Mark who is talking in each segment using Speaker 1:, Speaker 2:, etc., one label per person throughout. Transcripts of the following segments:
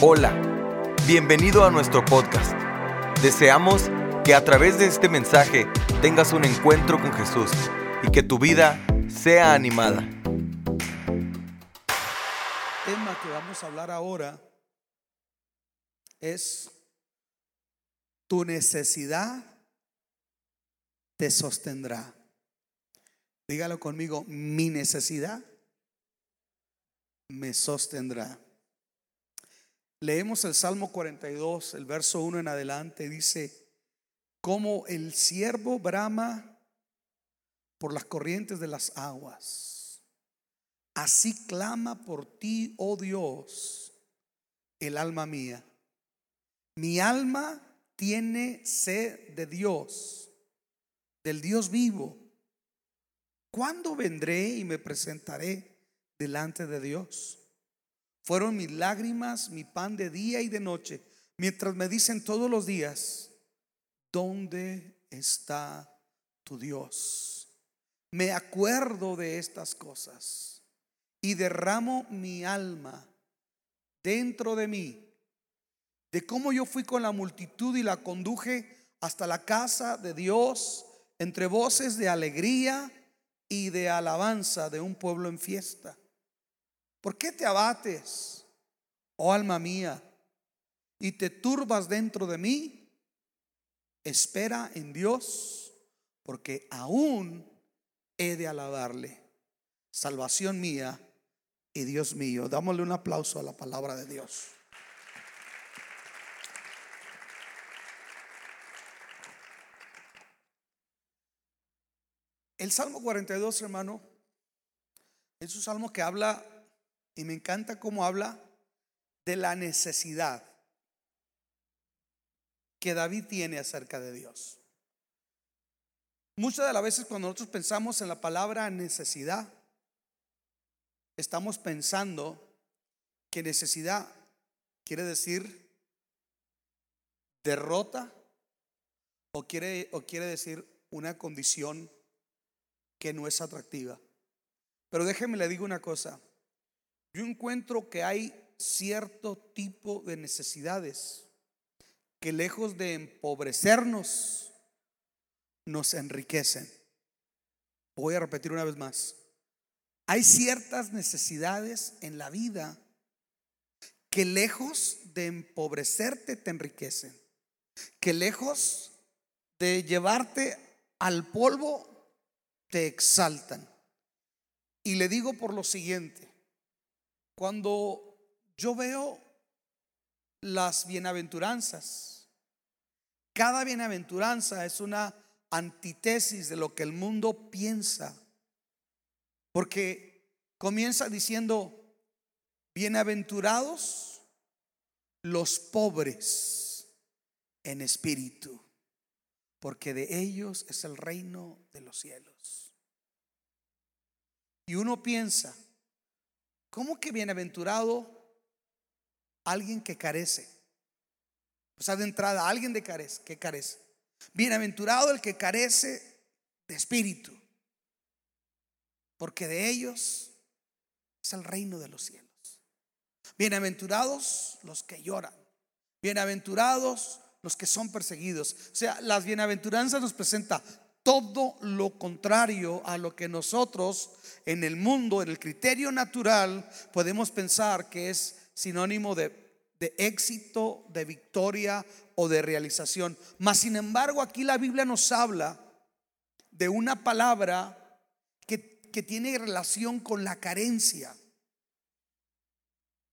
Speaker 1: Hola, bienvenido a nuestro podcast. Deseamos que a través de este mensaje tengas un encuentro con Jesús y que tu vida sea animada.
Speaker 2: El tema que vamos a hablar ahora es tu necesidad te sostendrá. Dígalo conmigo, mi necesidad me sostendrá. Leemos el Salmo 42, el verso 1 en adelante, dice, como el siervo brama por las corrientes de las aguas, así clama por ti, oh Dios, el alma mía. Mi alma tiene sed de Dios, del Dios vivo. ¿Cuándo vendré y me presentaré delante de Dios? Fueron mis lágrimas, mi pan de día y de noche, mientras me dicen todos los días, ¿dónde está tu Dios? Me acuerdo de estas cosas y derramo mi alma dentro de mí, de cómo yo fui con la multitud y la conduje hasta la casa de Dios entre voces de alegría y de alabanza de un pueblo en fiesta. ¿Por qué te abates, oh alma mía, y te turbas dentro de mí? Espera en Dios, porque aún he de alabarle. Salvación mía y Dios mío. Dámosle un aplauso a la palabra de Dios. El Salmo 42, hermano, es un salmo que habla y me encanta cómo habla de la necesidad que David tiene acerca de Dios. Muchas de las veces cuando nosotros pensamos en la palabra necesidad, estamos pensando que necesidad quiere decir derrota o quiere, o quiere decir una condición que no es atractiva. Pero déjeme le digo una cosa yo encuentro que hay cierto tipo de necesidades que lejos de empobrecernos, nos enriquecen. Voy a repetir una vez más. Hay ciertas necesidades en la vida que lejos de empobrecerte te enriquecen, que lejos de llevarte al polvo te exaltan. Y le digo por lo siguiente, cuando yo veo las bienaventuranzas, cada bienaventuranza es una antítesis de lo que el mundo piensa. Porque comienza diciendo, bienaventurados los pobres en espíritu, porque de ellos es el reino de los cielos. Y uno piensa, ¿Cómo que bienaventurado alguien que carece? O sea, de entrada, alguien de carece, que carece. Bienaventurado el que carece de espíritu, porque de ellos es el reino de los cielos. Bienaventurados los que lloran, bienaventurados los que son perseguidos. O sea, las bienaventuranzas nos presenta todo lo contrario a lo que nosotros en el mundo, en el criterio natural, podemos pensar que es sinónimo de, éxito, de victoria o de realización. Mas, sin embargo, aquí la Biblia nos habla de una palabra que, que tiene relación con la carencia.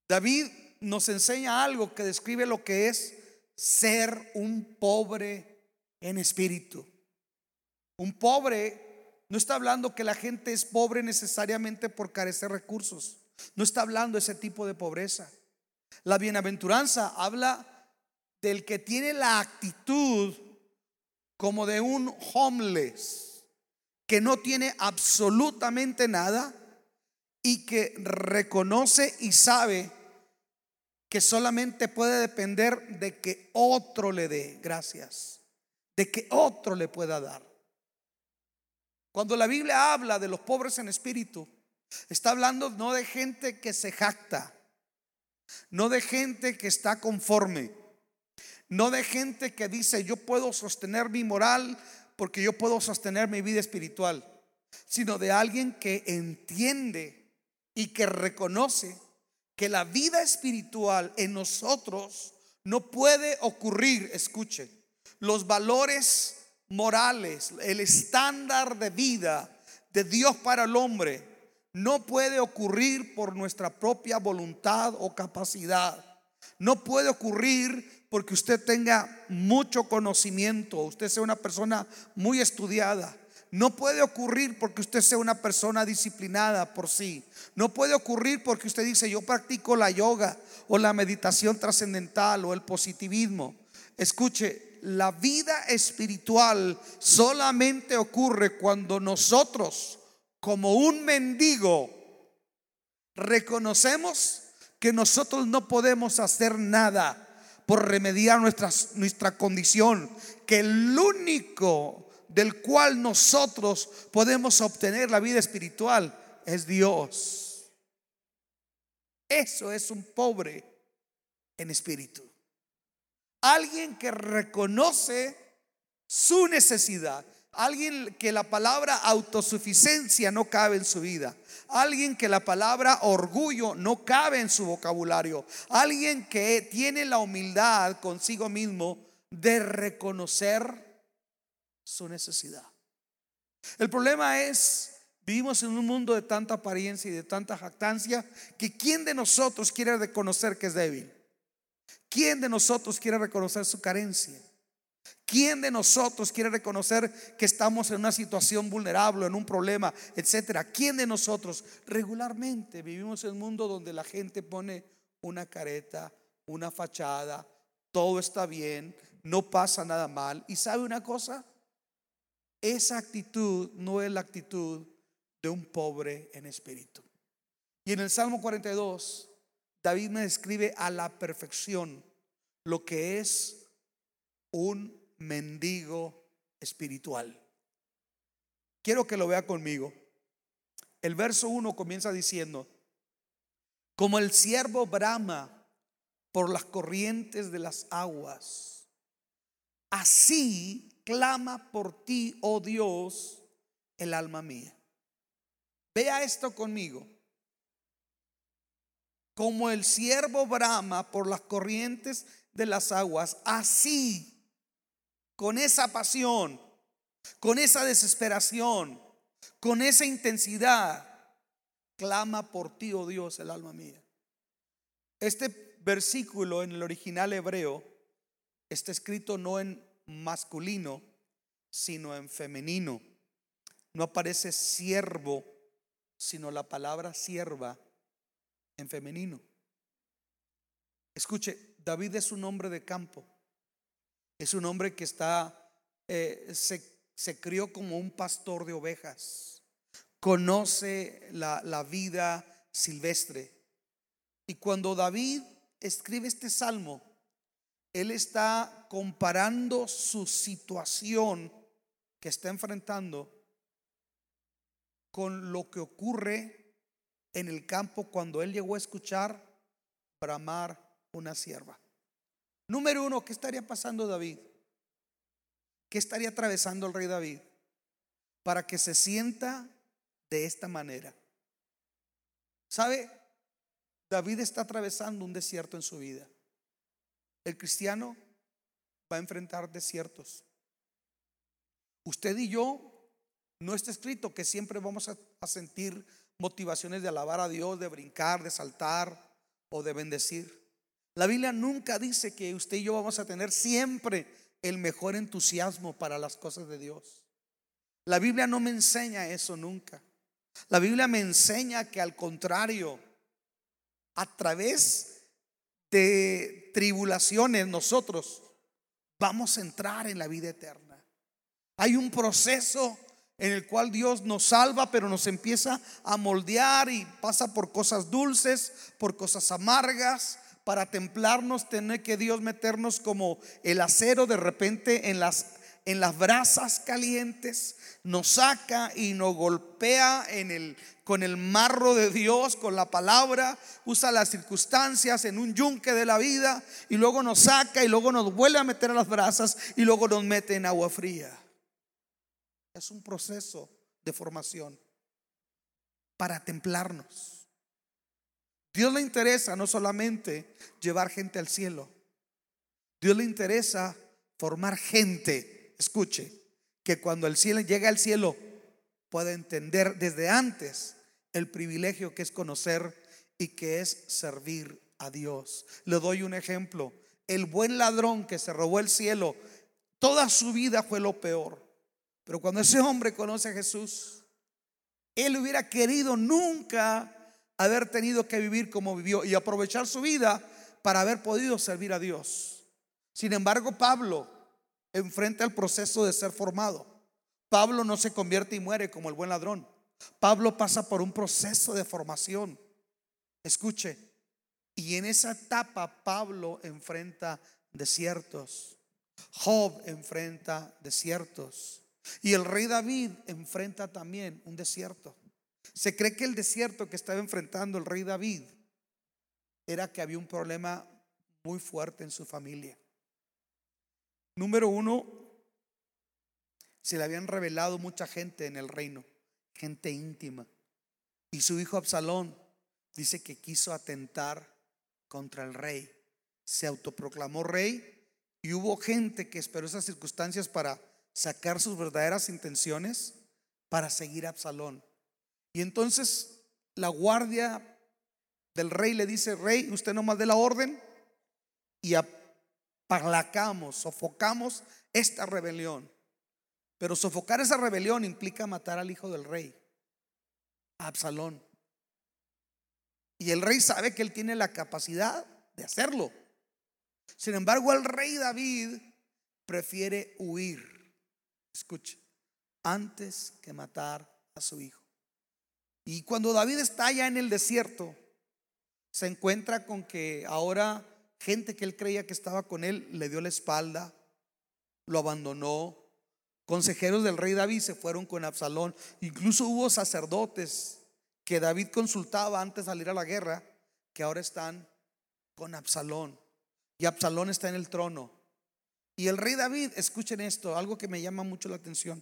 Speaker 2: David nos enseña algo que describe lo que es ser un pobre en espíritu. Un pobre no está hablando que la gente es pobre necesariamente por carecer recursos. No está hablando ese tipo de pobreza. La bienaventuranza habla del que tiene la actitud como de un homeless, que no tiene absolutamente nada y que reconoce y sabe que solamente puede depender de que otro le dé gracias, de que otro le pueda dar. Cuando la Biblia habla de los pobres en espíritu, está hablando no de gente que se jacta, no de gente que está conforme, no de gente que dice yo puedo sostener mi moral porque yo puedo sostener mi vida espiritual, sino de alguien que entiende y que reconoce que la vida espiritual en nosotros no puede ocurrir, escuche, los valores morales, el estándar de vida de Dios para el hombre no puede ocurrir por nuestra propia voluntad o capacidad. No puede ocurrir porque usted tenga mucho conocimiento, usted sea una persona muy estudiada. No puede ocurrir porque usted sea una persona disciplinada por sí. No puede ocurrir porque usted dice, yo practico la yoga o la meditación trascendental o el positivismo. Escuche, la vida espiritual solamente ocurre cuando nosotros como un mendigo, reconocemos que nosotros no podemos hacer nada por remediar nuestra, condición, que el único del cual nosotros podemos obtener la vida espiritual es Dios. Eso es un pobre en espíritu. Alguien que reconoce su necesidad, Alguien que la palabra autosuficiencia no cabe en su vida. Alguien que la palabra orgullo no cabe en su vocabulario. Alguien que tiene la humildad consigo mismo de reconocer su necesidad. El problema es, vivimos en un mundo de tanta apariencia y de tanta jactancia, que ¿quién de nosotros quiere reconocer que es débil? ¿Quién de nosotros quiere reconocer su carencia? ¿Quién de nosotros quiere reconocer que estamos en una situación vulnerable, en un problema, etcétera? ¿Quién de nosotros regularmente vivimos en un mundo donde la gente pone una careta, una fachada, todo está bien, no pasa nada mal? ¿Y sabe una cosa? Esa actitud no es la actitud de un pobre en espíritu. Y en el Salmo 42, David me describe a la perfección lo que es un mendigo espiritual. Quiero que lo vea conmigo. El verso 1 comienza diciendo, como el siervo brama por las corrientes de las aguas, así clama por ti, oh Dios, el alma mía. Vea esto conmigo. Como el siervo brama por las corrientes de las aguas, así con esa pasión, con esa desesperación, con esa intensidad, clama por ti, oh Dios, el alma mía. Este versículo en el original hebreo está escrito no en masculino, sino en femenino. No aparece siervo, sino la palabra sierva en femenino. Escuche, David es un hombre de campo. Es un hombre que está, eh, se, crió como un pastor de ovejas. Conoce la, la vida silvestre. Y cuando David escribe este salmo, él está comparando su situación que está enfrentando con lo que ocurre en el campo cuando él llegó a escuchar bramar una sierva. Número uno, ¿qué estaría pasando David? ¿Qué estaría atravesando el rey David? Para que se sienta de esta manera. ¿Sabe? David está atravesando un desierto en su vida. El cristiano va a enfrentar desiertos. Usted y yo, no está escrito que siempre vamos a, a sentir motivaciones de alabar a Dios, de brincar, de saltar o de bendecir. La Biblia nunca dice que usted y yo vamos a tener siempre el mejor entusiasmo para las cosas de Dios. La Biblia no me enseña eso nunca. La Biblia me enseña que al contrario, a través de tribulaciones nosotros vamos a entrar en la vida eterna. Hay un proceso en el cual Dios nos salva, pero nos empieza a moldear y pasa por cosas dulces, por cosas amargas, para templarnos, tener que Dios meternos como el acero de repente en las en las brasas calientes, nos saca y nos golpea con el marro de Dios, con la palabra, usa las circunstancias en un yunque de la vida y luego nos saca y luego nos vuelve a meter a las brasas y luego nos mete en agua fría. Es un proceso de formación para templarnos. Dios le interesa no solamente llevar gente al cielo, Dios le interesa formar gente, escuche, que cuando el cielo llega al cielo pueda entender desde antes el privilegio que es conocer y que es servir a Dios. Le doy un ejemplo. El buen ladrón que se robó el cielo, toda su vida fue lo peor. Pero cuando ese hombre conoce a Jesús, él hubiera querido nunca haber tenido que vivir como vivió y aprovechar su vida para haber podido servir a Dios. Sin embargo, Pablo enfrenta el proceso de ser formado. Pablo no se convierte y muere como el buen ladrón. Pablo pasa por un proceso de formación. Escuche, y en esa etapa Pablo enfrenta desiertos. Job enfrenta desiertos. Y el rey David enfrenta también un desierto. Se cree que el desierto que estaba enfrentando el rey David era que había un problema muy fuerte en su familia. Número uno, se le habían revelado mucha gente en el reino, gente íntima. Y su hijo Absalón dice que quiso atentar contra el rey. Se autoproclamó rey y hubo gente que esperó esas circunstancias para sacar sus verdaderas intenciones, para seguir a Absalón. Y entonces la guardia del rey le dice, rey, usted no más dé la orden y aplacamos, sofocamos esta rebelión. Pero sofocar esa rebelión implica matar al hijo del rey, a Absalón. Y el rey sabe que él tiene la capacidad de hacerlo. Sin embargo, el rey David prefiere huir. Escuche, antes que matar a su hijo. Y cuando David está allá en el desierto, se encuentra con que ahora gente que él creía que estaba con él le dio la espalda, lo abandonó. Consejeros del rey David se fueron con Absalón. Incluso hubo sacerdotes que David consultaba antes de salir a la guerra, que ahora están con Absalón. Y Absalón está en el trono. Y el rey David, escuchen esto, algo que me llama mucho la atención.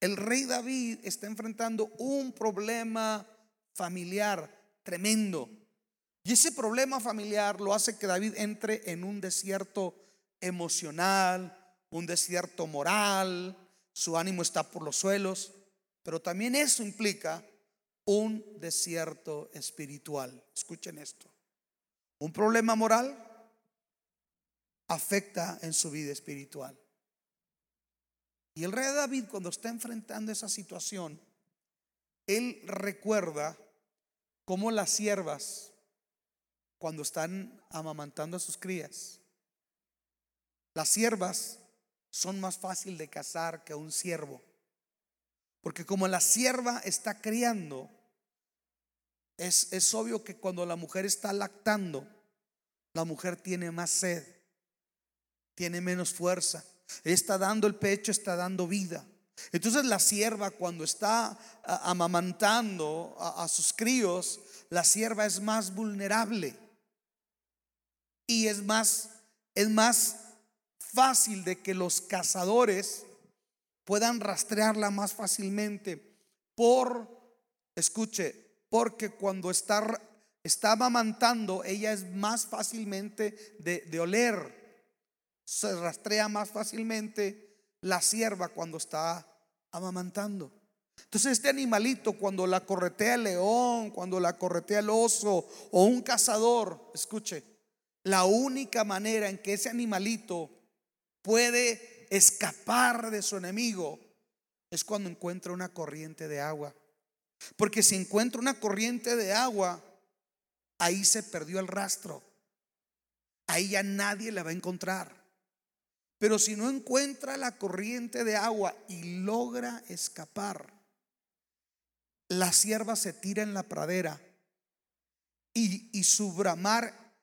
Speaker 2: El rey David está enfrentando un problema familiar tremendo. Y ese problema familiar lo hace que David entre en un desierto emocional, un desierto moral, su ánimo está por los suelos, pero también eso implica un desierto espiritual. Escuchen esto. Un problema moral afecta en su vida espiritual. Y el rey David cuando está enfrentando esa situación, él recuerda cómo las siervas cuando están amamantando a sus crías. Las siervas son más fácil de cazar que un siervo. Porque como la sierva está criando, es, es obvio que cuando la mujer está lactando, la mujer tiene más sed, tiene menos fuerza, está dando el pecho, está dando vida. Entonces la sierva cuando está amamantando a, sus críos, la sierva es más vulnerable. Y es más, es más fácil de que los cazadores puedan rastrearla más fácilmente por, escuche, porque cuando está, está amamantando, ella es más fácilmente de oler, se rastrea más fácilmente la sierva cuando está amamantando. Entonces este animalito cuando la corretea el león, cuando la corretea el oso o un cazador, escuche, la única manera en que ese animalito puede escapar de su enemigo es cuando encuentra una corriente de agua. Porque si encuentra una corriente de agua, ahí se perdió el rastro. Ahí ya nadie la va a encontrar. Pero si no encuentra la corriente de agua y logra escapar, la sierva se tira en la pradera y, y su bramar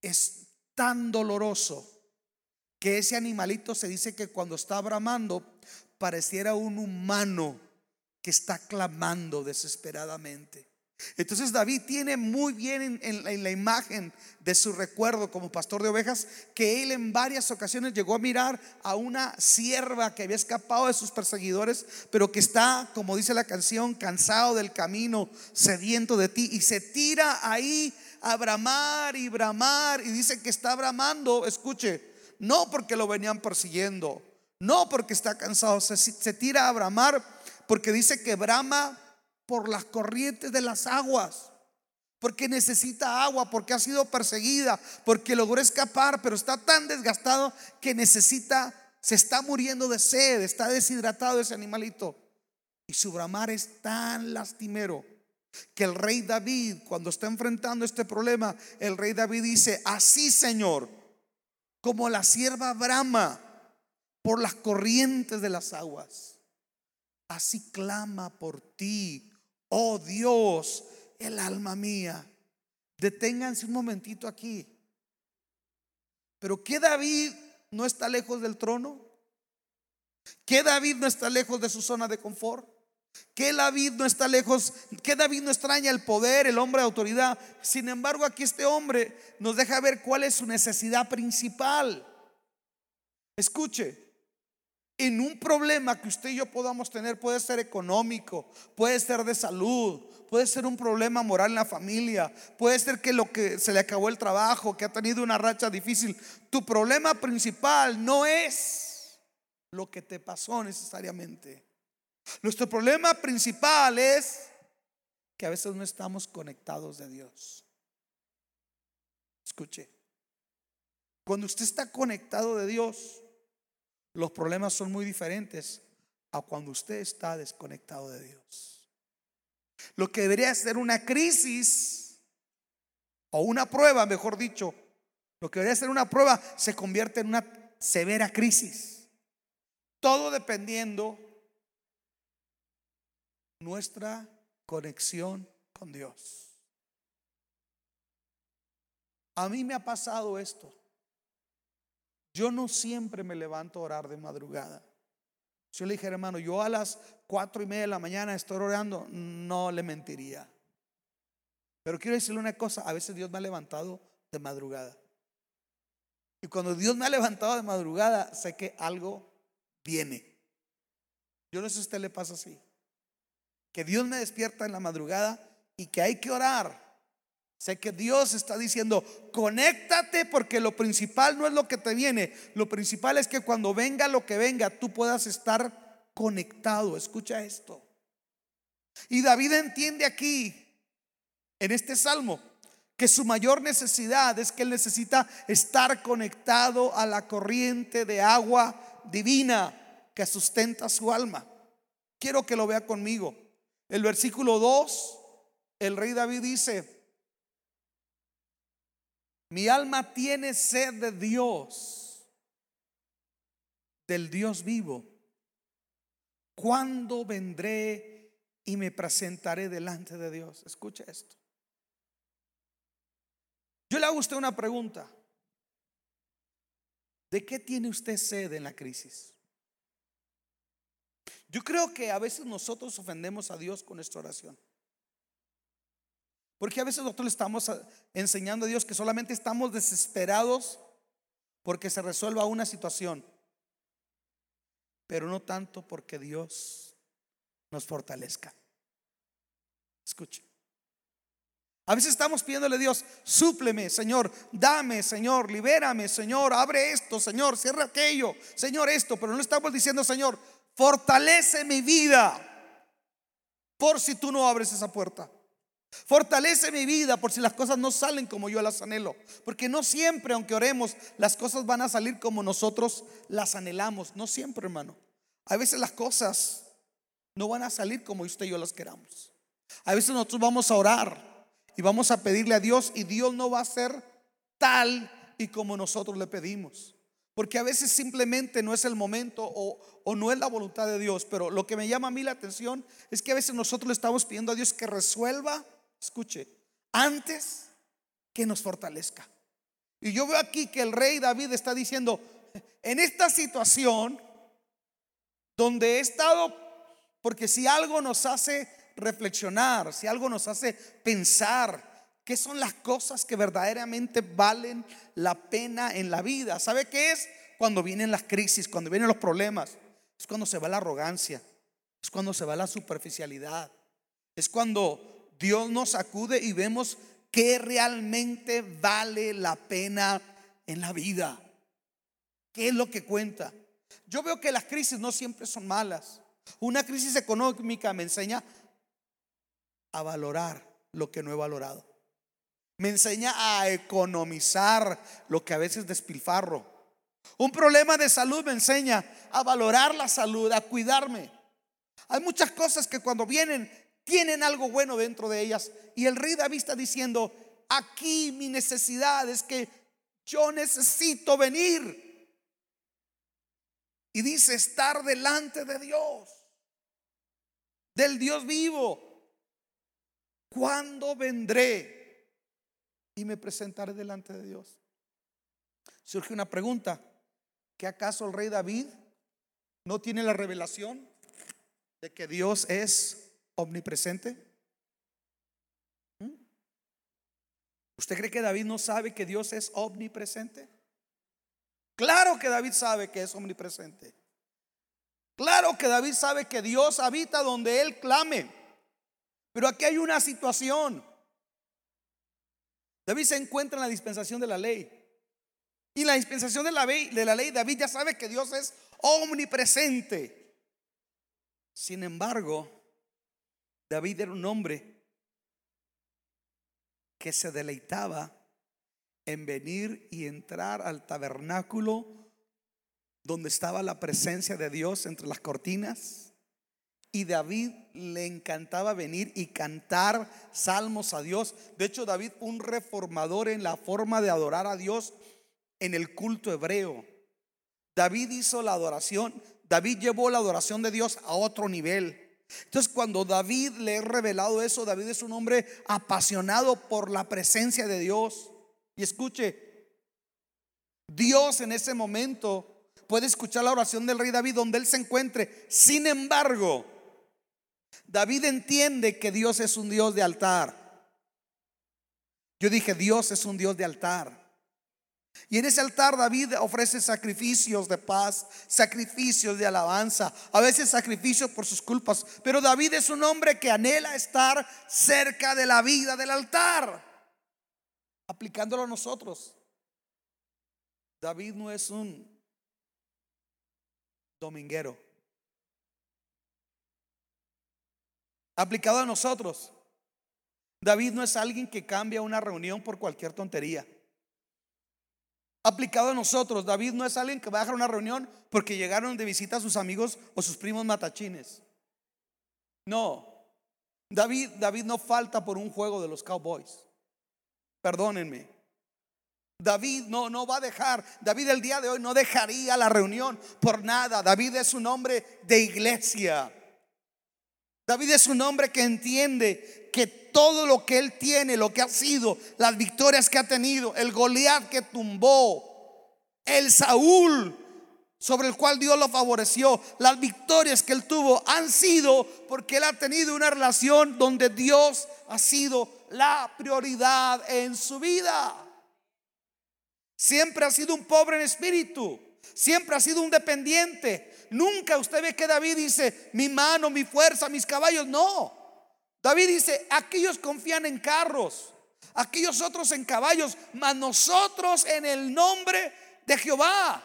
Speaker 2: es tan doloroso que ese animalito se dice que cuando está bramando pareciera un humano que está clamando desesperadamente. Entonces David tiene muy bien en, la imagen de su recuerdo como pastor de ovejas que él en varias ocasiones llegó a mirar a una sierva que había escapado de sus perseguidores, pero que está, como dice la canción, cansado del camino, sediento de ti, y se tira ahí a bramar y bramar, y dice que está bramando, escuche, no porque lo venían persiguiendo, no porque está cansado, se, se tira a bramar porque dice que brama por las corrientes de las aguas. Porque necesita agua, porque ha sido perseguida, porque logró escapar, pero está tan desgastado que necesita, se está muriendo de sed, está deshidratado ese animalito. Y su bramar es tan lastimero que el rey David, cuando está enfrentando este problema, el rey David dice, así Señor, como la sierva brama por las corrientes de las aguas, así clama por ti, Oh Dios, el alma mía. Deténganse un momentito aquí. Pero ¿qué David no está lejos del trono? ¿Qué David no está lejos de su zona de confort? ¿Qué David no está lejos? ¿Qué David no extraña el poder, el hombre de autoridad? Sin embargo, aquí este hombre nos deja ver cuál es su necesidad principal. Escuche, en un problema que usted y yo podamos tener, puede ser económico, puede ser de salud, puede ser un problema moral en la familia, puede ser que lo que se le acabó el trabajo, que ha tenido una racha difícil. Tu problema principal no es lo que te pasó necesariamente. Nuestro problema principal es que a veces no estamos conectados de Dios. Escuche, cuando usted está conectado de Dios, los problemas son muy diferentes a cuando usted está desconectado de Dios. Lo que debería ser una crisis o una prueba, mejor dicho, lo que debería ser una prueba se convierte en una severa crisis. Todo dependiendo nuestra conexión con Dios. A mí me ha pasado esto. Yo no siempre me levanto a orar de madrugada. Si yo le dijera, hermano, yo a las cuatro y media de la mañana estoy orando, no le mentiría. Pero quiero decirle una cosa, a veces Dios me ha levantado de madrugada. Y cuando Dios me ha levantado de madrugada, sé que algo viene. Yo no sé si a usted le pasa así. Que Dios me despierta en la madrugada y que hay que orar. Sé que Dios está diciendo, conéctate porque lo principal no es lo que te viene, lo principal es que cuando venga lo que venga, tú puedas estar conectado. Escucha esto. Y David entiende aquí, en este salmo, que su mayor necesidad es que él necesita estar conectado a la corriente de agua divina que sustenta su alma. Quiero que lo vea conmigo. El versículo 2, el rey David dice, mi alma tiene sed de Dios, del Dios vivo. ¿Cuándo vendré y me presentaré delante de Dios? Escucha esto. Yo le hago a usted una pregunta. ¿De qué tiene usted sed en la crisis? Yo creo que a veces nosotros ofendemos a Dios con nuestra oración. Porque a veces nosotros le estamos enseñando a Dios que solamente estamos desesperados porque se resuelva una situación, pero no tanto porque Dios nos fortalezca. Escuche. A veces estamos pidiéndole a Dios, súpleme, Señor, dame, Señor, libérame, Señor, abre esto, Señor, cierra aquello, Señor, esto, pero no estamos diciendo, Señor, fortalece mi vida por si tú no abres esa puerta. Fortalece mi vida por si las cosas no salen como yo las anhelo. Porque no siempre, aunque oremos, las cosas van a salir como nosotros las anhelamos. No siempre, hermano. A veces las cosas no van a salir como usted y yo las queramos. A veces nosotros vamos a orar y vamos a pedirle a Dios y Dios no va a ser tal y como nosotros le pedimos. Porque a veces simplemente no es el momento o, o, no es la voluntad de Dios. Pero lo que me llama a mí la atención es que a veces nosotros le estamos pidiendo a Dios que resuelva escuche, antes que nos fortalezca. Y yo veo aquí que el rey David está diciendo, en esta situación donde he estado, porque si algo nos hace reflexionar, si algo nos hace pensar, ¿Qué son las cosas que verdaderamente valen la pena en la vida? ¿Sabe qué es? Cuando vienen las crisis, cuando vienen los problemas. Es cuando se va la arrogancia. Es cuando se va la superficialidad. Es cuando Dios nos acude y vemos que realmente vale la pena en la vida. ¿Qué es lo que cuenta? Yo veo que las crisis no siempre son malas. Una crisis económica me enseña a valorar lo que no he valorado. Me enseña a economizar lo que a veces despilfarro. Un problema de salud me enseña a valorar la salud, a cuidarme. Hay muchas cosas que cuando vienen tienen algo bueno dentro de ellas. Y el rey David está diciendo, aquí mi necesidad es que yo necesito venir. Y dice, estar delante de Dios, del Dios vivo. ¿Cuándo vendré y me presentaré delante de Dios? Surge una pregunta. ¿Que acaso el rey David no tiene la revelación de que Dios es omnipresente? ¿Mm? ¿Usted cree que David no sabe que Dios es omnipresente? Claro que David sabe que es omnipresente. Claro que David sabe que Dios habita donde él clame. Pero aquí hay una situación. David se encuentra en la dispensación de la ley. Y la dispensación de la, ley, de la ley, David ya sabe que Dios es omnipresente. Sin embargo, David era un hombre que se deleitaba en venir y entrar al tabernáculo donde estaba la presencia de Dios entre las cortinas. Y David le encantaba venir y cantar salmos a Dios. De hecho, David un reformador en la forma de adorar a Dios en el culto hebreo. David hizo la adoración, David llevó la adoración de Dios a otro nivel. Entonces cuando David le he revelado eso, David es un hombre apasionado por la presencia de Dios. Y escuche, Dios en ese momento puede escuchar la oración del rey David donde él se encuentre. Sin embargo, David entiende que Dios es un Dios de altar. Yo dije, Dios es un Dios de altar. Y en ese altar David ofrece sacrificios de paz, sacrificios de alabanza, a veces sacrificios por sus culpas. Pero David es un hombre que anhela estar cerca de la vida del altar, aplicándolo a nosotros. David no es un dominguero. Aplicado a nosotros, David no es alguien que cambia una reunión por cualquier tontería aplicado a nosotros. David no es alguien que va a dejar una reunión porque llegaron de visita a sus amigos o sus primos matachines. No. David, David no falta por un juego de los Cowboys. Perdónenme. David no, no va a dejar, David el día de hoy no dejaría la reunión por nada. David es un hombre de iglesia. David es un hombre que entiende que todo lo que él tiene, lo que ha sido, las victorias que ha tenido, el Goliat que tumbó, el Saúl sobre el cual Dios lo favoreció, las victorias que él tuvo han sido porque él ha tenido una relación donde Dios ha sido la prioridad en su vida. Siempre ha sido un pobre en espíritu, siempre ha sido un dependiente, Nunca usted ve que David dice, mi mano, mi fuerza, mis caballos. No. David dice, aquellos confían en carros, aquellos otros en caballos, mas nosotros en el nombre de Jehová.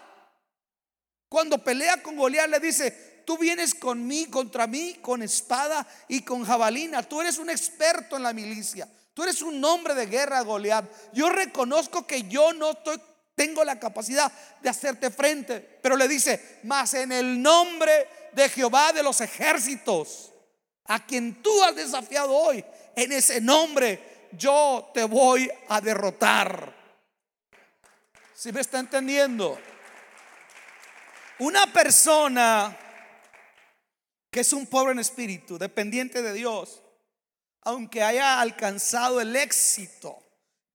Speaker 2: Cuando pelea con Goliat le dice, tú vienes con mí, contra mí, con espada y con jabalina. Tú eres un experto en la milicia. Tú eres un hombre de guerra, Goliat. Yo reconozco que yo no estoy tengo la capacidad de hacerte frente. Pero le dice, mas en el nombre de Jehová de los ejércitos, a quien tú has desafiado hoy, en ese nombre yo te voy a derrotar. Si me está entendiendo? Una persona que es un pobre en espíritu, dependiente de Dios, aunque haya alcanzado el éxito,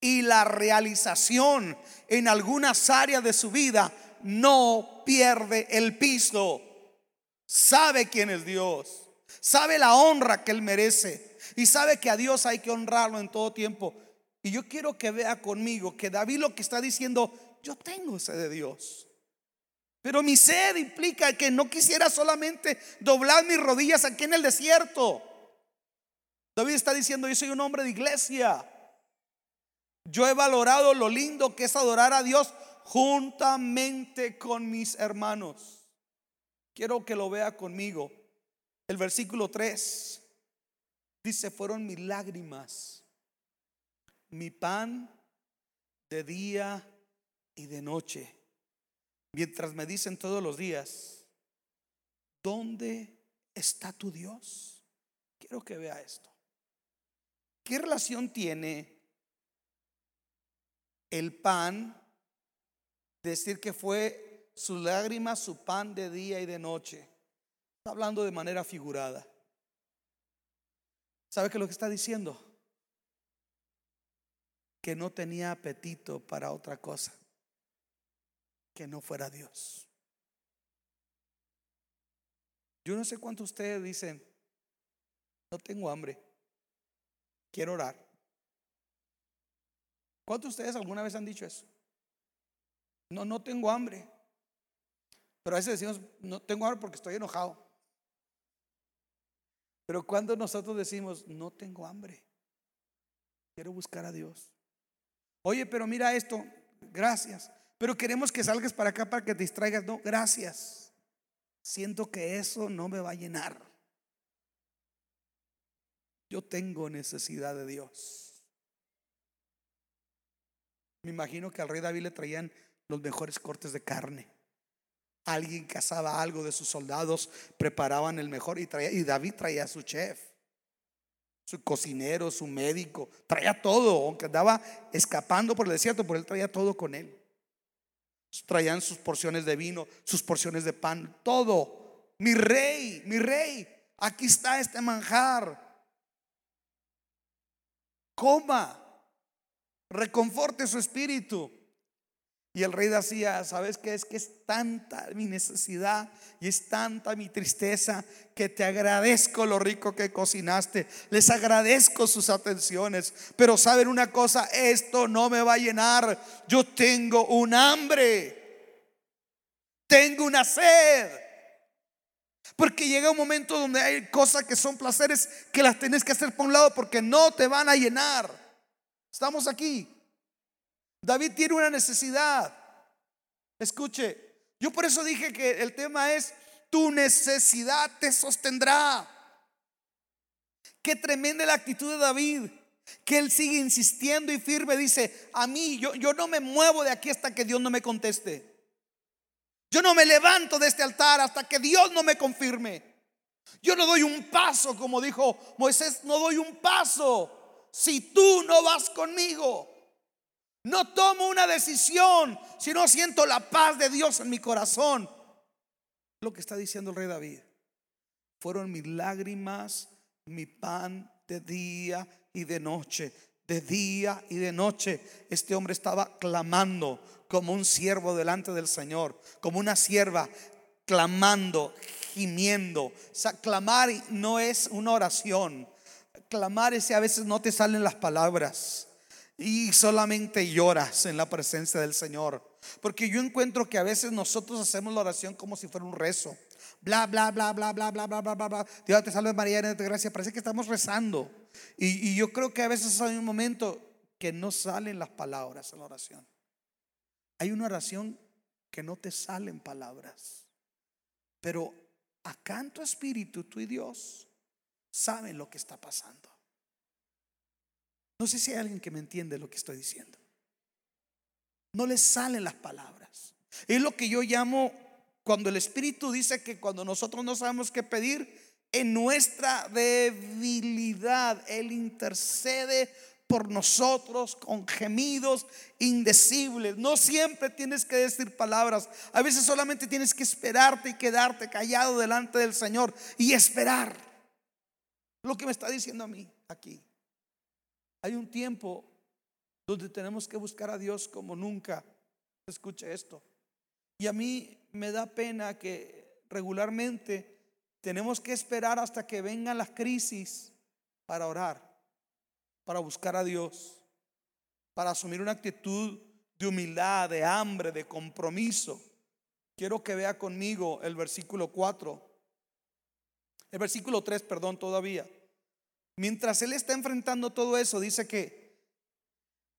Speaker 2: y la realización en algunas áreas de su vida no pierde el piso. Sabe quién es Dios. Sabe la honra que Él merece. Y sabe que a Dios hay que honrarlo en todo tiempo. Y yo quiero que vea conmigo que David lo que está diciendo, yo tengo sed de Dios. Pero mi sed implica que no quisiera solamente doblar mis rodillas aquí en el desierto. David está diciendo, yo soy un hombre de iglesia. Yo he valorado lo lindo que es adorar a Dios juntamente con mis hermanos. Quiero que lo vea conmigo. El versículo 3 dice, fueron mis lágrimas, mi pan de día y de noche. Mientras me dicen todos los días, ¿dónde está tu Dios? Quiero que vea esto. ¿Qué relación tiene el pan, decir que fue su lágrima, su pan de día y de noche? Está hablando de manera figurada. ¿Sabe qué lo que está diciendo? Que no tenía apetito para otra cosa que no fuera Dios. Yo no sé cuántos ustedes dicen, no tengo hambre, quiero orar. ¿Cuántos de ustedes alguna vez han dicho eso? No, no tengo hambre. Pero a veces decimos, no tengo hambre porque estoy enojado. Pero cuando nosotros decimos, no tengo hambre, quiero buscar a Dios. Oye, pero mira esto, gracias. Pero queremos que salgas para acá para que te distraigas. No, gracias. Siento que eso no me va a llenar. Yo tengo necesidad de Dios. Me imagino que al rey David le traían los mejores cortes de carne. Alguien cazaba algo de sus soldados, preparaban el mejor y, traía, y David traía a su chef, su cocinero, su médico, traía todo, aunque andaba escapando por el desierto, pero él traía todo con él. Traían sus porciones de vino, sus porciones de pan, todo. Mi rey, mi rey, aquí está este manjar. Coma, reconforte su espíritu. Y el rey decía, ¿sabes qué? Es que es tanta mi necesidad y es tanta mi tristeza que te agradezco lo rico que cocinaste. Les agradezco sus atenciones. Pero saben una cosa, esto no me va a llenar. Yo tengo un hambre. Tengo una sed. Porque llega un momento donde hay cosas que son placeres que las tienes que hacer por un lado porque no te van a llenar. Estamos aquí. David tiene una necesidad. Escuche, yo por eso dije que el tema es, tu necesidad te sostendrá. Qué tremenda la actitud de David, que él sigue insistiendo y firme, dice, a mí yo, yo no me muevo de aquí hasta que Dios no me conteste. Yo no me levanto de este altar hasta que Dios no me confirme. Yo no doy un paso, como dijo Moisés, no doy un paso si tú no vas conmigo. No tomo una decisión si no siento la paz de Dios en mi corazón. Lo que está diciendo el rey David. Fueron mis lágrimas, mi pan de día y de noche. De día y de noche este hombre estaba clamando como un siervo delante del Señor, como una sierva clamando, gimiendo. O sea, clamar no es una oración. Clamar es si a veces no te salen las palabras y solamente lloras en la presencia del Señor. Porque yo encuentro que a veces nosotros hacemos la oración como si fuera un rezo. Bla, bla, bla, bla, bla, bla, bla, bla, bla, bla. Dios te salve María, de gracia. Parece que estamos rezando. Y, y yo creo que a veces hay un momento que no salen las palabras en la oración. Hay una oración que no te salen palabras. Pero acá en tu espíritu, tú y Dios saben lo que está pasando. No sé si hay alguien que me entiende lo que estoy diciendo. No le salen las palabras. Es lo que yo llamo cuando el Espíritu dice que cuando nosotros no sabemos qué pedir, en nuestra debilidad, Él intercede por nosotros con gemidos indecibles. No siempre tienes que decir palabras. A veces solamente tienes que esperarte y quedarte callado delante del Señor y esperar. Lo que me está diciendo a mí aquí. Hay un tiempo donde tenemos que buscar a Dios como nunca. Escuche esto. Y a mí me da pena que regularmente tenemos que esperar hasta que vengan las crisis para orar, para buscar a Dios, para asumir una actitud de humildad, de hambre, de compromiso. Quiero que vea conmigo el versículo 4. El versículo 3, perdón, todavía. Mientras él está enfrentando todo eso, dice que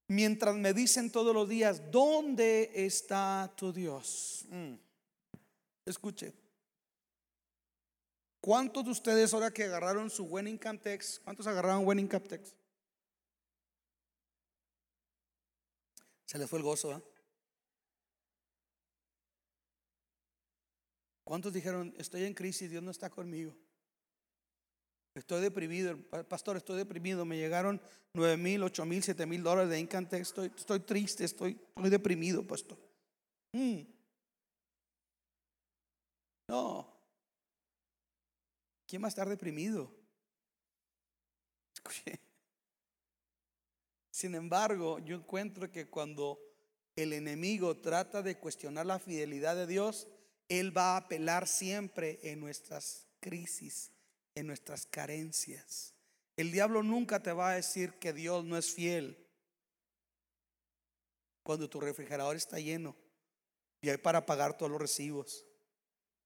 Speaker 2: mientras me dicen todos los días, ¿dónde está tu Dios? Mm. Escuche. ¿Cuántos de ustedes ahora que agarraron su buen income tax, cuántos agarraron buen income tax? Se les fue el gozo, ¿eh? ¿Cuántos dijeron, estoy en crisis, Dios no está conmigo? Estoy deprimido, pastor, estoy deprimido. Me llegaron 9 mil, 8 mil, 7 mil dólares de tax. Estoy, estoy triste, estoy, estoy deprimido, pastor. Mm. No. ¿Quién va a estar deprimido? Sin embargo, yo encuentro que cuando el enemigo trata de cuestionar la fidelidad de Dios, Él va a apelar siempre en nuestras crisis, en nuestras carencias. El diablo nunca te va a decir que Dios no es fiel cuando tu refrigerador está lleno y hay para pagar todos los recibos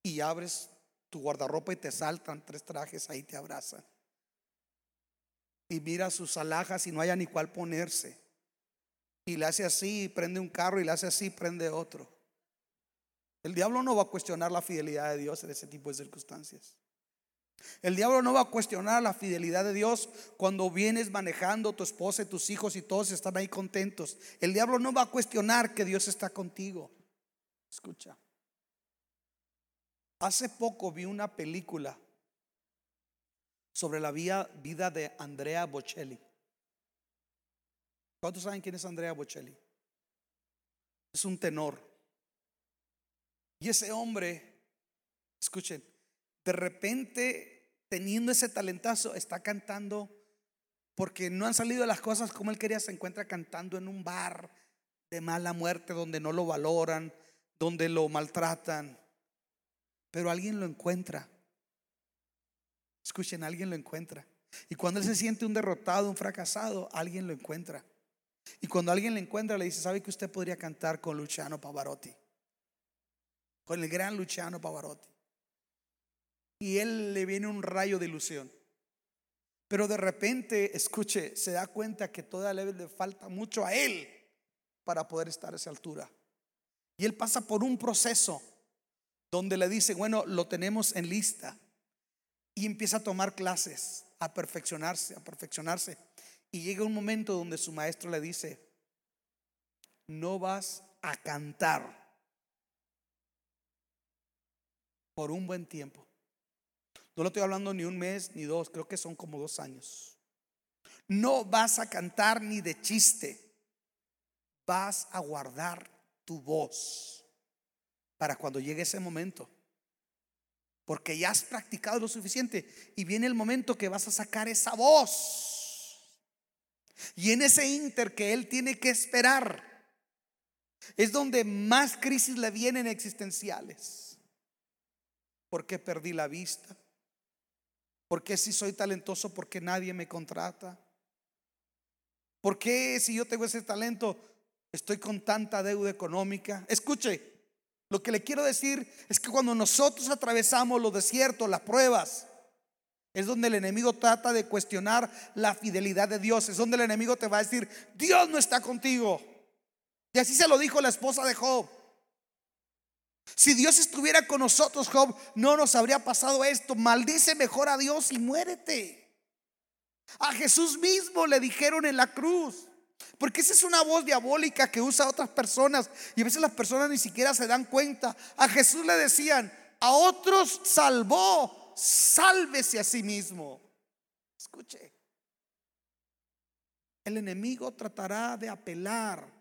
Speaker 2: y abres tu guardarropa y te saltan tres trajes, ahí te abrazan. Y mira sus alhajas y no haya ni cuál ponerse. Y le hace así, prende un carro y le hace así, prende otro. El diablo no va a cuestionar la fidelidad de Dios en ese tipo de circunstancias. El diablo no va a cuestionar la fidelidad de Dios cuando vienes manejando tu esposa y tus hijos y todos están ahí contentos. El diablo no va a cuestionar que Dios está contigo. Escucha. Hace poco vi una película sobre la vida de Andrea Bocelli. ¿Cuántos saben quién es Andrea Bocelli? Es un tenor. Y ese hombre, escuchen, de repente, teniendo ese talentazo, está cantando porque no han salido las cosas como él quería, se encuentra cantando en un bar de mala muerte donde no lo valoran, donde lo maltratan pero alguien lo encuentra. Escuchen, alguien lo encuentra. Y cuando él se siente un derrotado, un fracasado, alguien lo encuentra. Y cuando alguien le encuentra, le dice, ¿sabe que usted podría cantar con Luciano Pavarotti? Con el gran Luciano Pavarotti. Y él le viene un rayo de ilusión. Pero de repente, escuche, se da cuenta que todavía le falta mucho a él para poder estar a esa altura. Y él pasa por un proceso donde le dice, bueno, lo tenemos en lista. Y empieza a tomar clases, a perfeccionarse, a perfeccionarse. Y llega un momento donde su maestro le dice, no vas a cantar por un buen tiempo. No lo estoy hablando ni un mes ni dos, creo que son como dos años. No vas a cantar ni de chiste, vas a guardar tu voz para cuando llegue ese momento. Porque ya has practicado lo suficiente y viene el momento que vas a sacar esa voz. Y en ese inter que él tiene que esperar es donde más crisis le vienen existenciales. ¿Por qué perdí la vista? ¿Por qué si soy talentoso porque nadie me contrata? ¿Por qué si yo tengo ese talento estoy con tanta deuda económica? Escuche, lo que le quiero decir es que cuando nosotros atravesamos los desiertos, las pruebas, es donde el enemigo trata de cuestionar la fidelidad de Dios. Es donde el enemigo te va a decir, Dios no está contigo. Y así se lo dijo la esposa de Job. Si Dios estuviera con nosotros, Job, no nos habría pasado esto. Maldice mejor a Dios y muérete. A Jesús mismo le dijeron en la cruz, porque esa es una voz diabólica que usa otras personas y a veces las personas ni siquiera se dan cuenta. A Jesús le decían, a otros salvó, sálvese a sí mismo. Escuche, el enemigo tratará de apelar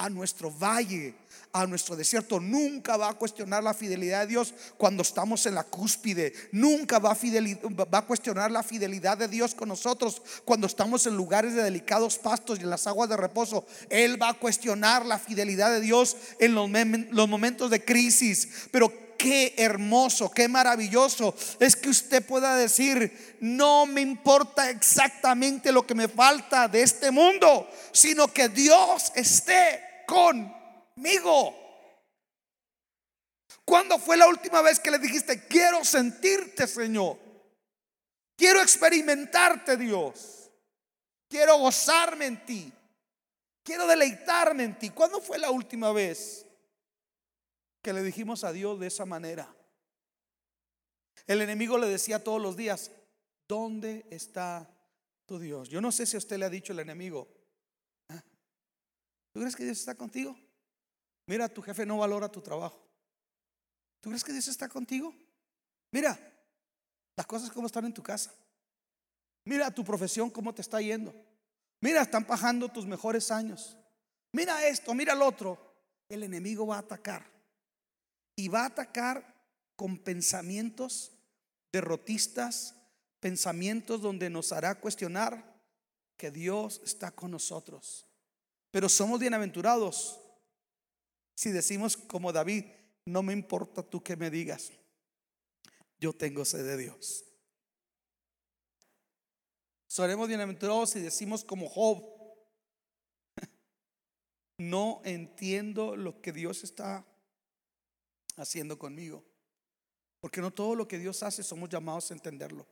Speaker 2: a nuestro valle, a nuestro desierto. Nunca va a cuestionar la fidelidad de Dios cuando estamos en la cúspide. Nunca va a, cuestionar la fidelidad de Dios con nosotros cuando estamos en lugares de delicados pastos y en las aguas de reposo. Él va a cuestionar la fidelidad de Dios en los, los momentos de crisis. Pero qué hermoso, qué maravilloso es que usted pueda decir, no me importa exactamente lo que me falta de este mundo, sino que Dios esté conmigo. ¿Cuándo fue la última vez que le dijiste, quiero sentirte, Señor? Quiero experimentarte, Dios. Quiero gozarme en ti. Quiero deleitarme en ti. ¿Cuándo fue la última vez que le dijimos a Dios de esa manera? El enemigo le decía todos los días, ¿dónde está tu Dios? Yo no sé si a usted le ha dicho el enemigo, ¿Tú crees que Dios está contigo? Mira, tu jefe no valora tu trabajo. ¿Tú crees que Dios está contigo? Mira, las cosas como están en tu casa. Mira tu profesión cómo te está yendo. Mira, están bajando tus mejores años. Mira esto, mira el otro. El enemigo va a atacar. Y va a atacar con pensamientos derrotistas, pensamientos donde nos hará cuestionar que Dios está con nosotros. Pero somos bienaventurados si decimos como David, no me importa tú que me digas, yo tengo sed de Dios. Seremos bienaventurados si decimos como Job, no entiendo lo que Dios está haciendo conmigo. Porque no todo lo que Dios hace somos llamados a entenderlo.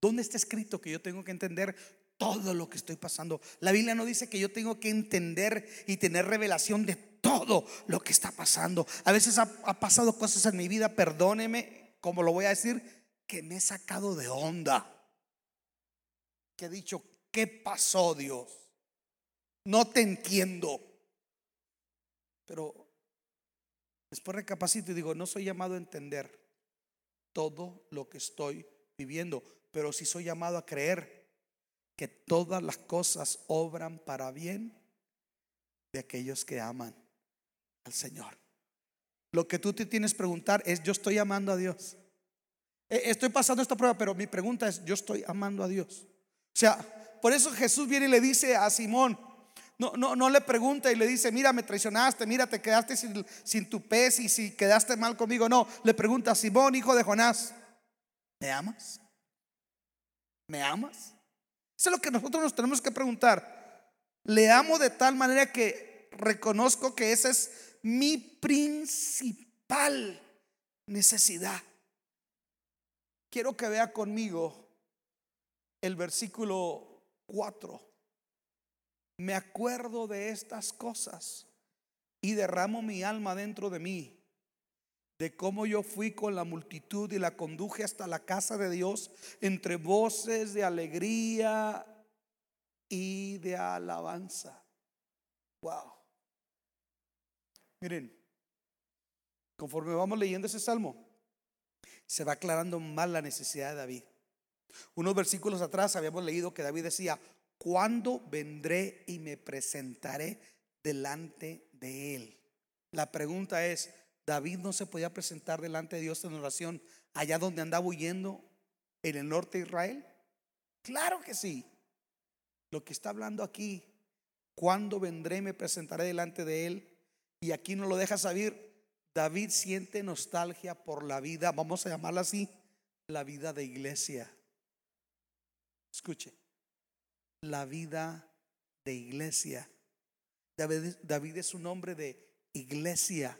Speaker 2: ¿Dónde está escrito que yo tengo que entender todo lo que estoy pasando. La Biblia no dice que yo tengo que entender y tener revelación de todo lo que está pasando. A veces ha, pasado cosas en mi vida, perdóneme, como lo voy a decir, que me he sacado de onda. Que he dicho, ¿qué pasó Dios? No te entiendo. Pero después recapacito y digo, no soy llamado a entender todo lo que estoy viviendo, pero sí soy llamado a creer que todas las cosas obran para bien de aquellos que aman al Señor. Lo que tú te tienes que preguntar es, yo estoy amando a Dios. E, estoy pasando esta prueba, pero mi pregunta es, yo estoy amando a Dios. O sea, por eso Jesús viene y le dice a Simón, no, no, no le pregunta y le dice, mira, me traicionaste, mira, te quedaste sin, sin tu pez y si quedaste mal conmigo. No, le pregunta a Simón, hijo de Jonás, ¿me amas? ¿Me amas? Eso es lo que nosotros nos tenemos que preguntar. Le amo de tal manera que reconozco que esa es mi principal necesidad. Quiero que vea conmigo el versículo 4. Me acuerdo de estas cosas y derramo mi alma dentro de mí de cómo yo fui con la multitud y la conduje hasta la casa de Dios entre voces de alegría y de alabanza. Wow. Miren, conforme vamos leyendo ese salmo, se va aclarando más la necesidad de David. Unos versículos atrás habíamos leído que David decía, ¿cuándo vendré y me presentaré delante de él? La pregunta es, David no se podía presentar delante de Dios en oración allá donde andaba huyendo en el norte de Israel. Claro que sí. Lo que está hablando aquí, cuando vendré me presentaré delante de él. Y aquí no lo deja saber. David siente nostalgia por la vida, vamos a llamarla así, la vida de iglesia. Escuche, la vida de iglesia. David, David es un hombre de iglesia.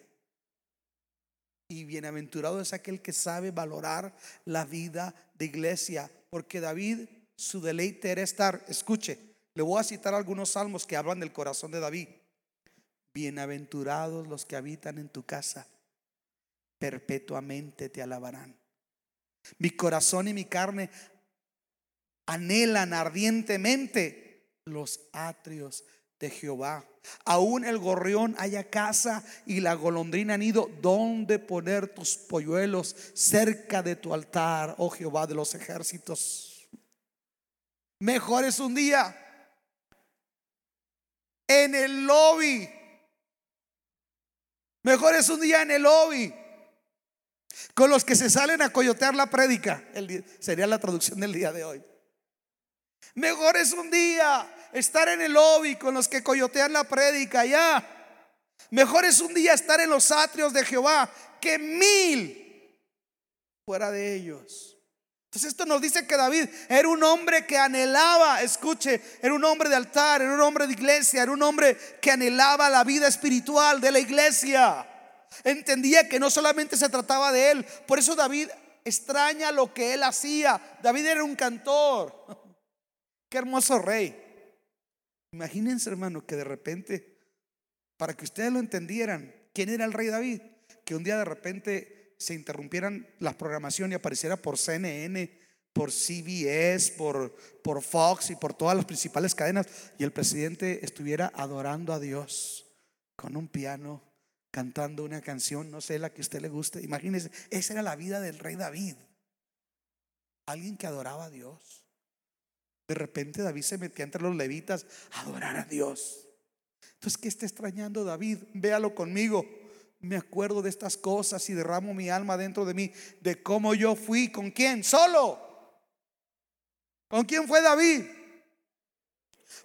Speaker 2: Y bienaventurado es aquel que sabe valorar la vida de iglesia, porque David, su deleite era estar, escuche, le voy a citar algunos salmos que hablan del corazón de David. Bienaventurados los que habitan en tu casa, perpetuamente te alabarán. Mi corazón y mi carne anhelan ardientemente los atrios de Jehová. Aún el gorrión haya casa y la golondrina han ido donde poner tus polluelos cerca de tu altar, oh Jehová de los ejércitos. Mejor es un día en el lobby. Mejor es un día en el lobby. Con los que se salen a coyotear la prédica. sería la traducción del día de hoy. Mejor es un día estar en el lobby con los que coyotean la prédica ya. Mejor es un día estar en los atrios de Jehová que mil fuera de ellos. Entonces esto nos dice que David era un hombre que anhelaba, escuche, era un hombre de altar, era un hombre de iglesia, era un hombre que anhelaba la vida espiritual de la iglesia. Entendía que no solamente se trataba de él, por eso David extraña lo que él hacía. David era un cantor. Qué hermoso rey. Imagínense, hermano, que de repente, para que ustedes lo entendieran, quién era el rey David, que un día de repente se interrumpieran las programaciones y apareciera por CNN, por CBS, por, por Fox y por todas las principales cadenas, y el presidente estuviera adorando a Dios con un piano, cantando una canción, no sé, la que a usted le guste. Imagínense, esa era la vida del rey David. Alguien que adoraba a Dios. De repente David se metía entre los levitas a adorar a Dios. Entonces, ¿qué está extrañando David? Véalo conmigo. Me acuerdo de estas cosas y derramo mi alma dentro de mí, de cómo yo fui, con quién, solo. ¿Con quién fue David?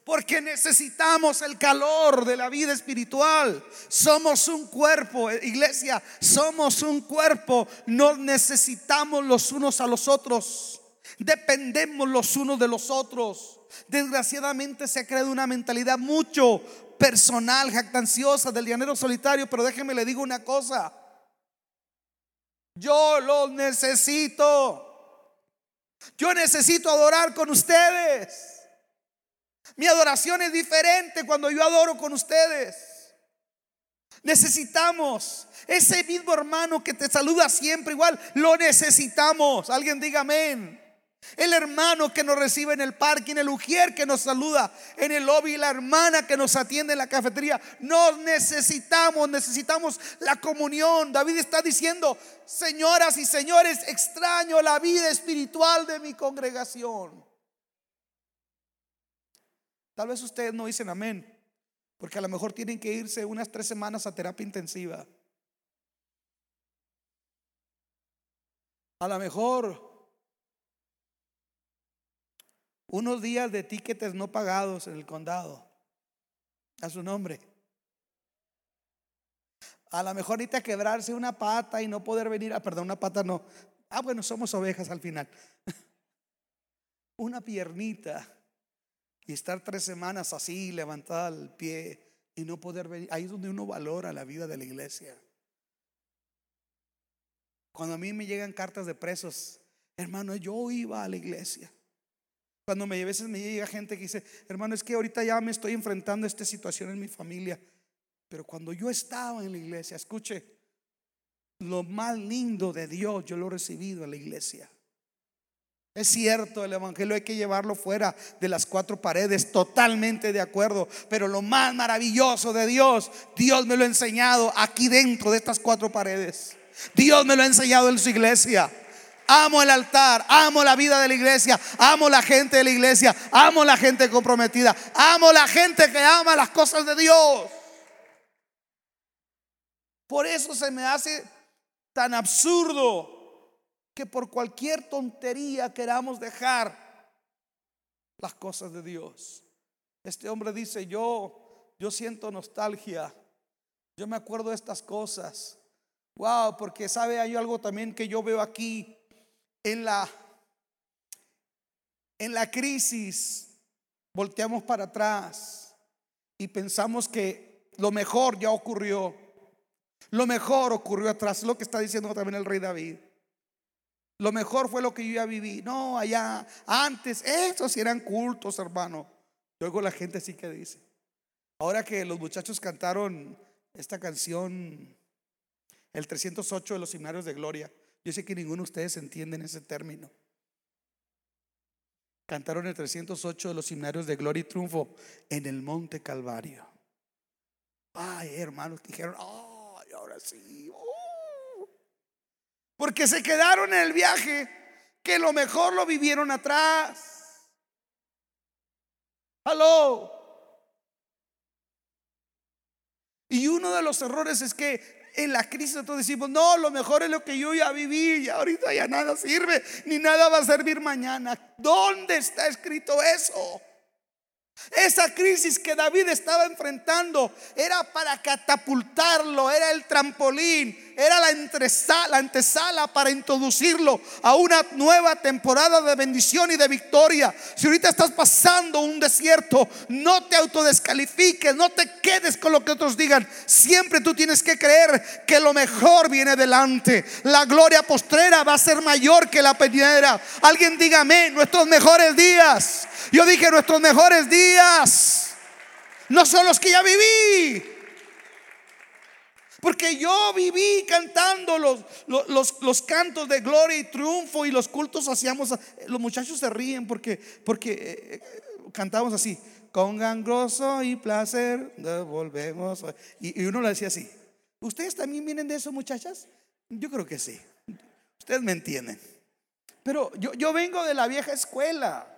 Speaker 2: Porque necesitamos el calor de la vida espiritual. Somos un cuerpo, iglesia, somos un cuerpo. Nos necesitamos los unos a los otros. Dependemos los unos de los otros. Desgraciadamente se ha creado una mentalidad mucho personal, jactanciosa del llanero solitario, pero déjeme le digo una cosa. Yo los necesito. Yo necesito adorar con ustedes. Mi adoración es diferente cuando yo adoro con ustedes. Necesitamos ese mismo hermano que te saluda siempre igual. Lo necesitamos. Alguien diga amén. El hermano que nos recibe en el en el ujier que nos saluda en el lobby, la hermana que nos atiende en la cafetería. Nos necesitamos, necesitamos la comunión. David está diciendo, señoras y señores, extraño la vida espiritual de mi congregación. Tal vez ustedes no dicen amén, porque a lo mejor tienen que irse unas tres semanas a terapia intensiva. A lo mejor unos días de tiquetes no pagados en el condado. A su nombre. A lo mejor necesita quebrarse una pata y no poder venir. a perdón, una pata no. Ah, bueno, somos ovejas al final. una piernita y estar tres semanas así, levantada al pie y no poder venir. Ahí es donde uno valora la vida de la iglesia. Cuando a mí me llegan cartas de presos, hermano, yo iba a la iglesia. Cuando me, a veces me llega gente que dice, hermano, es que ahorita ya me estoy enfrentando a esta situación en mi familia. Pero cuando yo estaba en la iglesia, escuche, lo más lindo de Dios yo lo he recibido en la iglesia. Es cierto, el Evangelio hay que llevarlo fuera de las cuatro paredes, totalmente de acuerdo. Pero lo más maravilloso de Dios, Dios me lo ha enseñado aquí dentro de estas cuatro paredes. Dios me lo ha enseñado en su iglesia. Amo el altar, amo la vida de la iglesia, amo la gente de la iglesia, amo la gente comprometida, amo la gente que ama las cosas de Dios. Por eso se me hace tan absurdo que por cualquier tontería queramos dejar las cosas de Dios. Este hombre dice, yo, yo siento nostalgia, yo me acuerdo de estas cosas. Wow, porque sabe, hay algo también que yo veo aquí en la, en la crisis volteamos para atrás y pensamos que lo mejor ya ocurrió. Lo mejor ocurrió atrás, lo que está diciendo también el rey David. Lo mejor fue lo que yo ya viví. No, allá, antes, esos eran cultos, hermano. Luego la gente sí que dice. Ahora que los muchachos cantaron esta canción, el 308 de los seminarios de gloria, yo sé que ninguno de ustedes entiende ese término. Cantaron el 308 de los himnarios de Gloria y Triunfo en el Monte Calvario. Ay, hermanos, dijeron, ay, ahora sí. Uh". Porque se quedaron en el viaje, que lo mejor lo vivieron atrás. Aló. Y uno de los errores es que en la crisis nosotros decimos, no, lo mejor es lo que yo ya viví y ahorita ya nada sirve, ni nada va a servir mañana. ¿Dónde está escrito eso? Esa crisis que David estaba enfrentando era para catapultarlo, era el trampolín, era la, la antesala para introducirlo a una nueva temporada de bendición y de victoria. Si ahorita estás pasando un desierto, no te autodescalifiques, no te quedes con lo que otros digan. Siempre tú tienes que creer que lo mejor viene delante. La gloria postrera va a ser mayor que la peñera. Alguien dígame, nuestros mejores días yo dije nuestros mejores días no son los que ya viví. Porque yo viví cantando los, los, los, cantos de gloria y triunfo y los cultos hacíamos. Los muchachos se ríen porque, porque eh, eh, cantábamos así. Con gangroso y placer devolvemos. Y, y uno le decía así. ¿Ustedes también vienen de eso, muchachas? Yo creo que sí. Ustedes me entienden. Pero yo, yo vengo de la vieja escuela.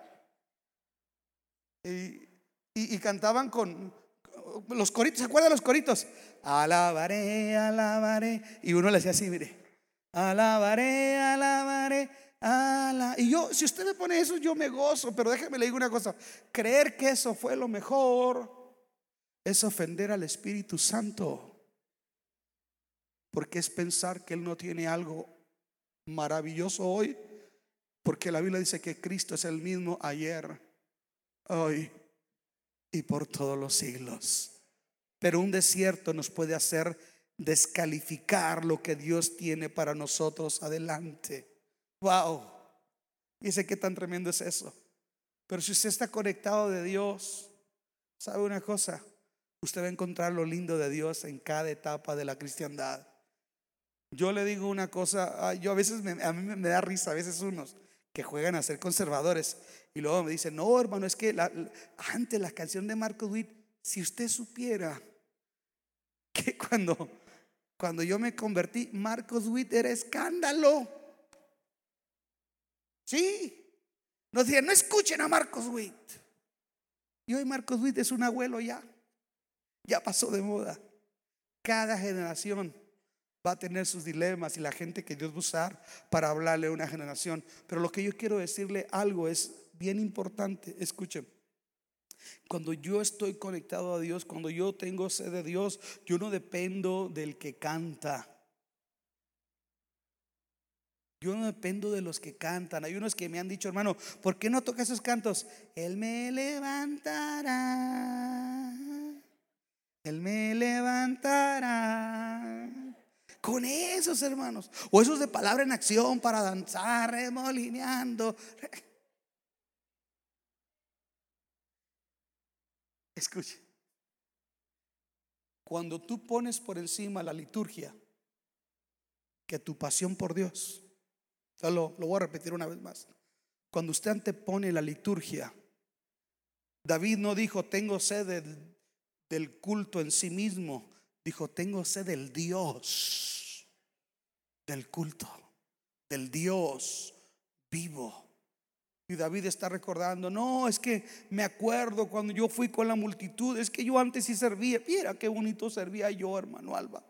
Speaker 2: Y, cantaban con los coritos, ¿se acuerdan los coritos? Alabaré, alabaré. Y uno le decía así, mire, alabaré, alabaré. Ala. Y yo, si usted me pone eso, yo me gozo, pero déjeme le digo una cosa, creer que eso fue lo mejor es ofender al Espíritu Santo, porque es pensar que Él no tiene algo maravilloso hoy, porque la Biblia dice que Cristo es el mismo ayer, hoy y por todos los siglos. Pero un desierto nos puede hacer descalificar lo que Dios tiene para nosotros adelante. Wow. Y sé qué tan tremendo es eso. Pero si usted está conectado de Dios, ¿sabe una cosa? Usted va a encontrar lo lindo de Dios en cada etapa de la cristiandad. Yo le digo una cosa, yo a veces a mí me da risa, a veces unos que juegan a ser conservadores. Y luego me dicen, no, hermano, es que antes la canción de Marco Witt, si usted supiera que cuando, cuando yo me convertí, Marcos Witt era escándalo. Sí. Nos decían, no escuchen a Marcos Witt. Y hoy Marcos Witt es un abuelo ya. Ya pasó de moda. Cada generación va a tener sus dilemas y la gente que Dios va a usar para hablarle a una generación. Pero lo que yo quiero decirle algo es bien importante. Escuchen. Cuando yo estoy conectado a Dios, cuando yo tengo sed de Dios, yo no dependo del que canta. Yo no dependo de los que cantan. Hay unos que me han dicho, hermano, ¿por qué no toca esos cantos? Él me levantará. Él me levantará con esos hermanos. O esos de palabra en acción para danzar, remolineando. Escuche. Cuando tú pones por encima la liturgia que tu pasión por Dios, lo, lo voy a repetir una vez más. Cuando usted antepone la liturgia, David no dijo, tengo sed del, del culto en sí mismo, dijo, tengo sed del Dios, del culto, del Dios vivo. Y David está recordando, no, es que me acuerdo cuando yo fui con la multitud, es que yo antes sí servía, mira qué bonito servía yo, hermano Alba.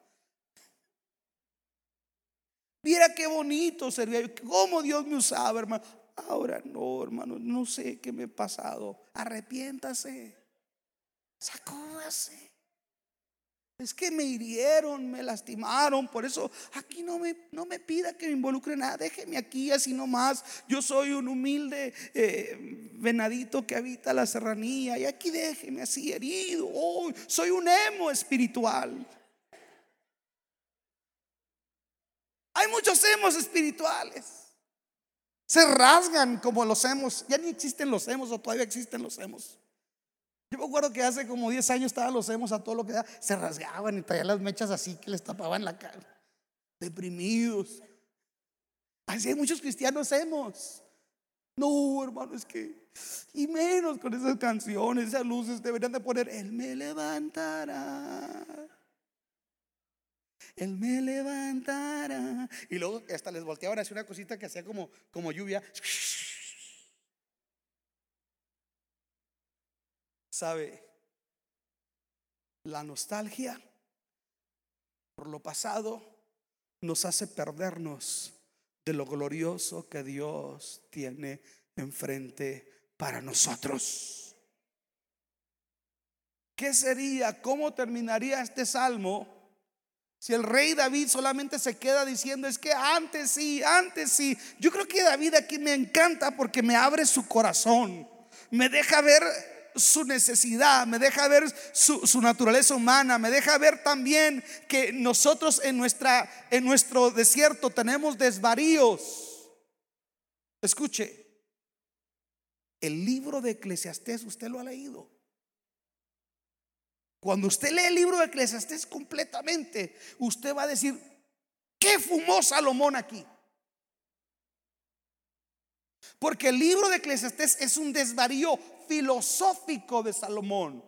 Speaker 2: Mira qué bonito servía yo, cómo Dios me usaba, hermano. Ahora no, hermano, no sé qué me ha pasado. Arrepiéntase, sacúdase. Es que me hirieron, me lastimaron, por eso aquí no me, no me pida que me involucre nada, déjeme aquí así nomás. Yo soy un humilde eh, venadito que habita la serranía y aquí déjeme así herido. Soy un emo espiritual. Hay muchos emos espirituales. Se rasgan como los emos. Ya ni existen los emos o todavía existen los emos. Yo me acuerdo que hace como 10 años estaban los hemos a todo lo que da, se rasgaban y traían las mechas así que les tapaban la cara. Deprimidos. Así hay muchos cristianos hemos. No, hermano, es que. Y menos con esas canciones, esas luces, deberían de poner, Él me levantará. Él me levantará. Y luego hasta les volteaban así una cosita que hacía como, como lluvia. ¿Sabe? La nostalgia lo pasado nos hace perdernos de lo glorioso que Dios tiene enfrente para nosotros. ¿Qué sería? ¿Cómo terminaría este salmo? Si el rey David solamente se queda diciendo, es que antes sí, antes sí. Yo creo que David aquí me encanta porque me abre su corazón, me deja ver su necesidad, me deja ver su, naturaleza humana, me deja ver también que nosotros en, nuestra, en nuestro desierto tenemos desvaríos. Escuche, el libro de Eclesiastés, usted lo ha leído. Cuando usted lee el libro de Eclesiastés completamente, usted va a decir, ¿qué fumó Salomón aquí? Porque el libro de Eclesiastés es un desvarío filosófico de Salomón.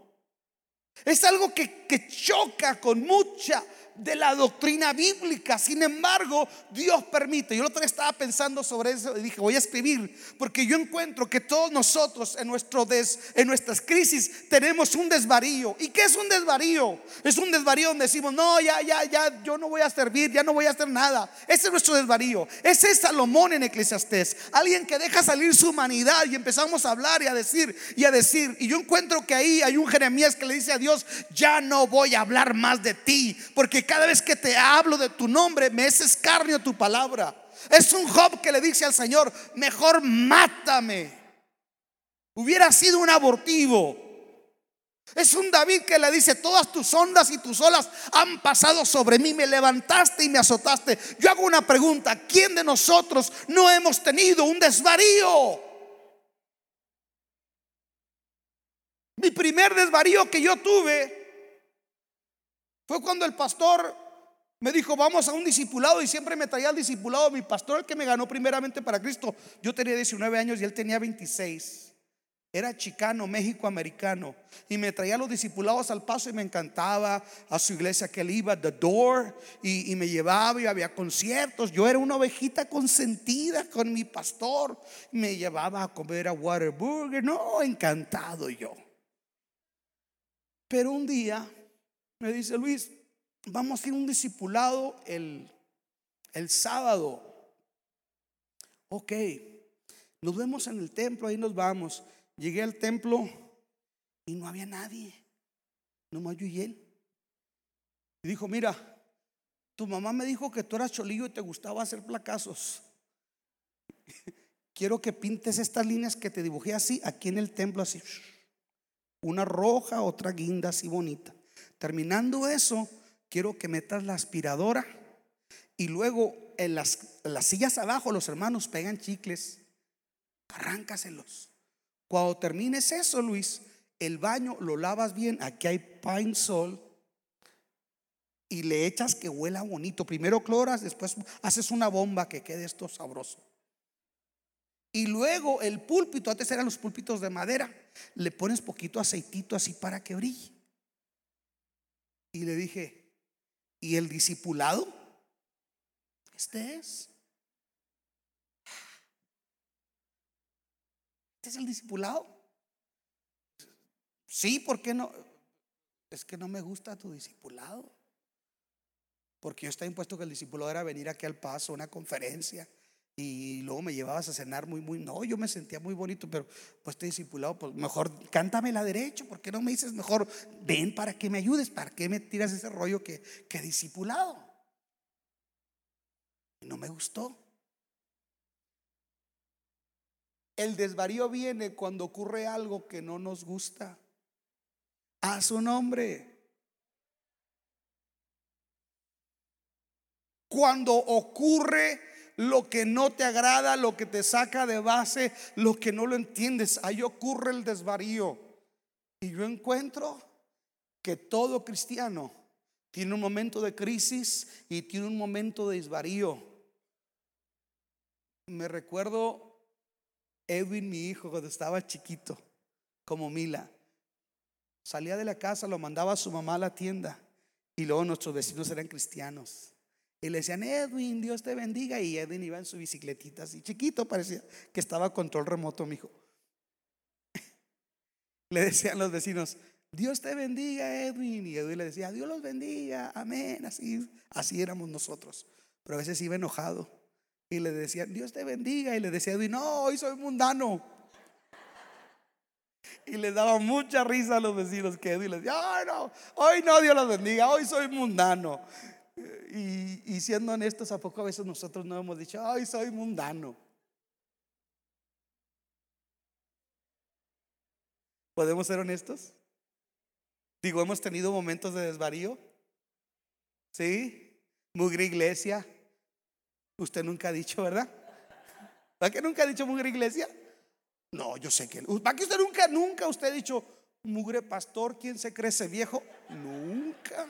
Speaker 2: Es algo que, que choca con mucha de la doctrina bíblica. Sin embargo, Dios permite. Yo el otro día estaba pensando sobre eso y dije, voy a escribir, porque yo encuentro que todos nosotros en, nuestro des, en nuestras crisis tenemos un desvarío. ¿Y qué es un desvarío? Es un desvarío donde decimos, no, ya, ya, ya, yo no voy a servir, ya no voy a hacer nada. Ese es nuestro desvarío. Ese es Salomón en Eclesiastés. Alguien que deja salir su humanidad y empezamos a hablar y a decir y a decir. Y yo encuentro que ahí hay un Jeremías que le dice a Dios, ya no voy a hablar más de ti, porque cada vez que te hablo de tu nombre, me es escarnio tu palabra. Es un Job que le dice al Señor, mejor mátame. Hubiera sido un abortivo. Es un David que le dice, todas tus ondas y tus olas han pasado sobre mí, me levantaste y me azotaste. Yo hago una pregunta, ¿quién de nosotros no hemos tenido un desvarío? Mi primer desvarío que yo tuve fue cuando el pastor me dijo, vamos a un discipulado y siempre me traía al discipulado mi pastor, el que me ganó primeramente para Cristo. Yo tenía 19 años y él tenía 26. Era chicano, México americano. Y me traía los discipulados al paso y me encantaba a su iglesia que él iba, The Door, y, y, me llevaba y había conciertos. Yo era una ovejita consentida con mi pastor. Me llevaba a comer a Waterburger. No, encantado yo. Pero un día me dice Luis, vamos a ir un discipulado el, el sábado. Ok, nos vemos en el templo, ahí nos vamos. Llegué al templo y no había nadie, nomás yo y él. Y dijo, mira, tu mamá me dijo que tú eras cholillo y te gustaba hacer placazos. Quiero que pintes estas líneas que te dibujé así, aquí en el templo, así. Una roja, otra guinda así bonita. Terminando eso, quiero que metas la aspiradora y luego en las, las sillas abajo los hermanos pegan chicles, arráncaselos. Cuando termines eso, Luis, el baño lo lavas bien, aquí hay Pine Sol y le echas que huela bonito. Primero cloras, después haces una bomba que quede esto sabroso. Y luego el púlpito, antes eran los púlpitos de madera, le pones poquito aceitito así para que brille. Y le dije, ¿y el discipulado? Este es. ¿Este es el discipulado? Sí, ¿por qué no? Es que no me gusta tu discipulado. Porque yo estaba impuesto que el discipulado era venir aquí al paso, una conferencia, y luego me llevabas a cenar muy, muy, no, yo me sentía muy bonito, pero pues estoy discipulado, pues mejor cántame la derecha, ¿por qué no me dices mejor, ven para que me ayudes, para que me tiras ese rollo que, que discipulado? No me gustó. El desvarío viene cuando ocurre algo que no nos gusta. A su nombre. Cuando ocurre lo que no te agrada, lo que te saca de base, lo que no lo entiendes. Ahí ocurre el desvarío. Y yo encuentro que todo cristiano tiene un momento de crisis y tiene un momento de desvarío. Me recuerdo Edwin, mi hijo, cuando estaba chiquito, como Mila. Salía de la casa, lo mandaba a su mamá a la tienda y luego nuestros vecinos eran cristianos. Y le decían, Edwin, Dios te bendiga. Y Edwin iba en su bicicletita así, chiquito, parecía que estaba control remoto, mi hijo. Le decían los vecinos, Dios te bendiga, Edwin. Y Edwin le decía, Dios los bendiga, amén. Así, así éramos nosotros. Pero a veces iba enojado y le decía, Dios te bendiga. Y le decía, Edwin, no, hoy soy mundano. Y le daba mucha risa a los vecinos que Edwin les decía, ay no, hoy no, Dios los bendiga, hoy soy mundano. Y, siendo honestos, ¿a poco a veces nosotros no hemos dicho, ay, soy mundano? ¿Podemos ser honestos? Digo, hemos tenido momentos de desvarío. ¿Sí? Mugre iglesia. Usted nunca ha dicho, ¿verdad? ¿Para que nunca ha dicho mugre iglesia? No, yo sé que. ¿Para que usted nunca, nunca usted ha dicho mugre pastor? ¿Quién se crece viejo? Nunca.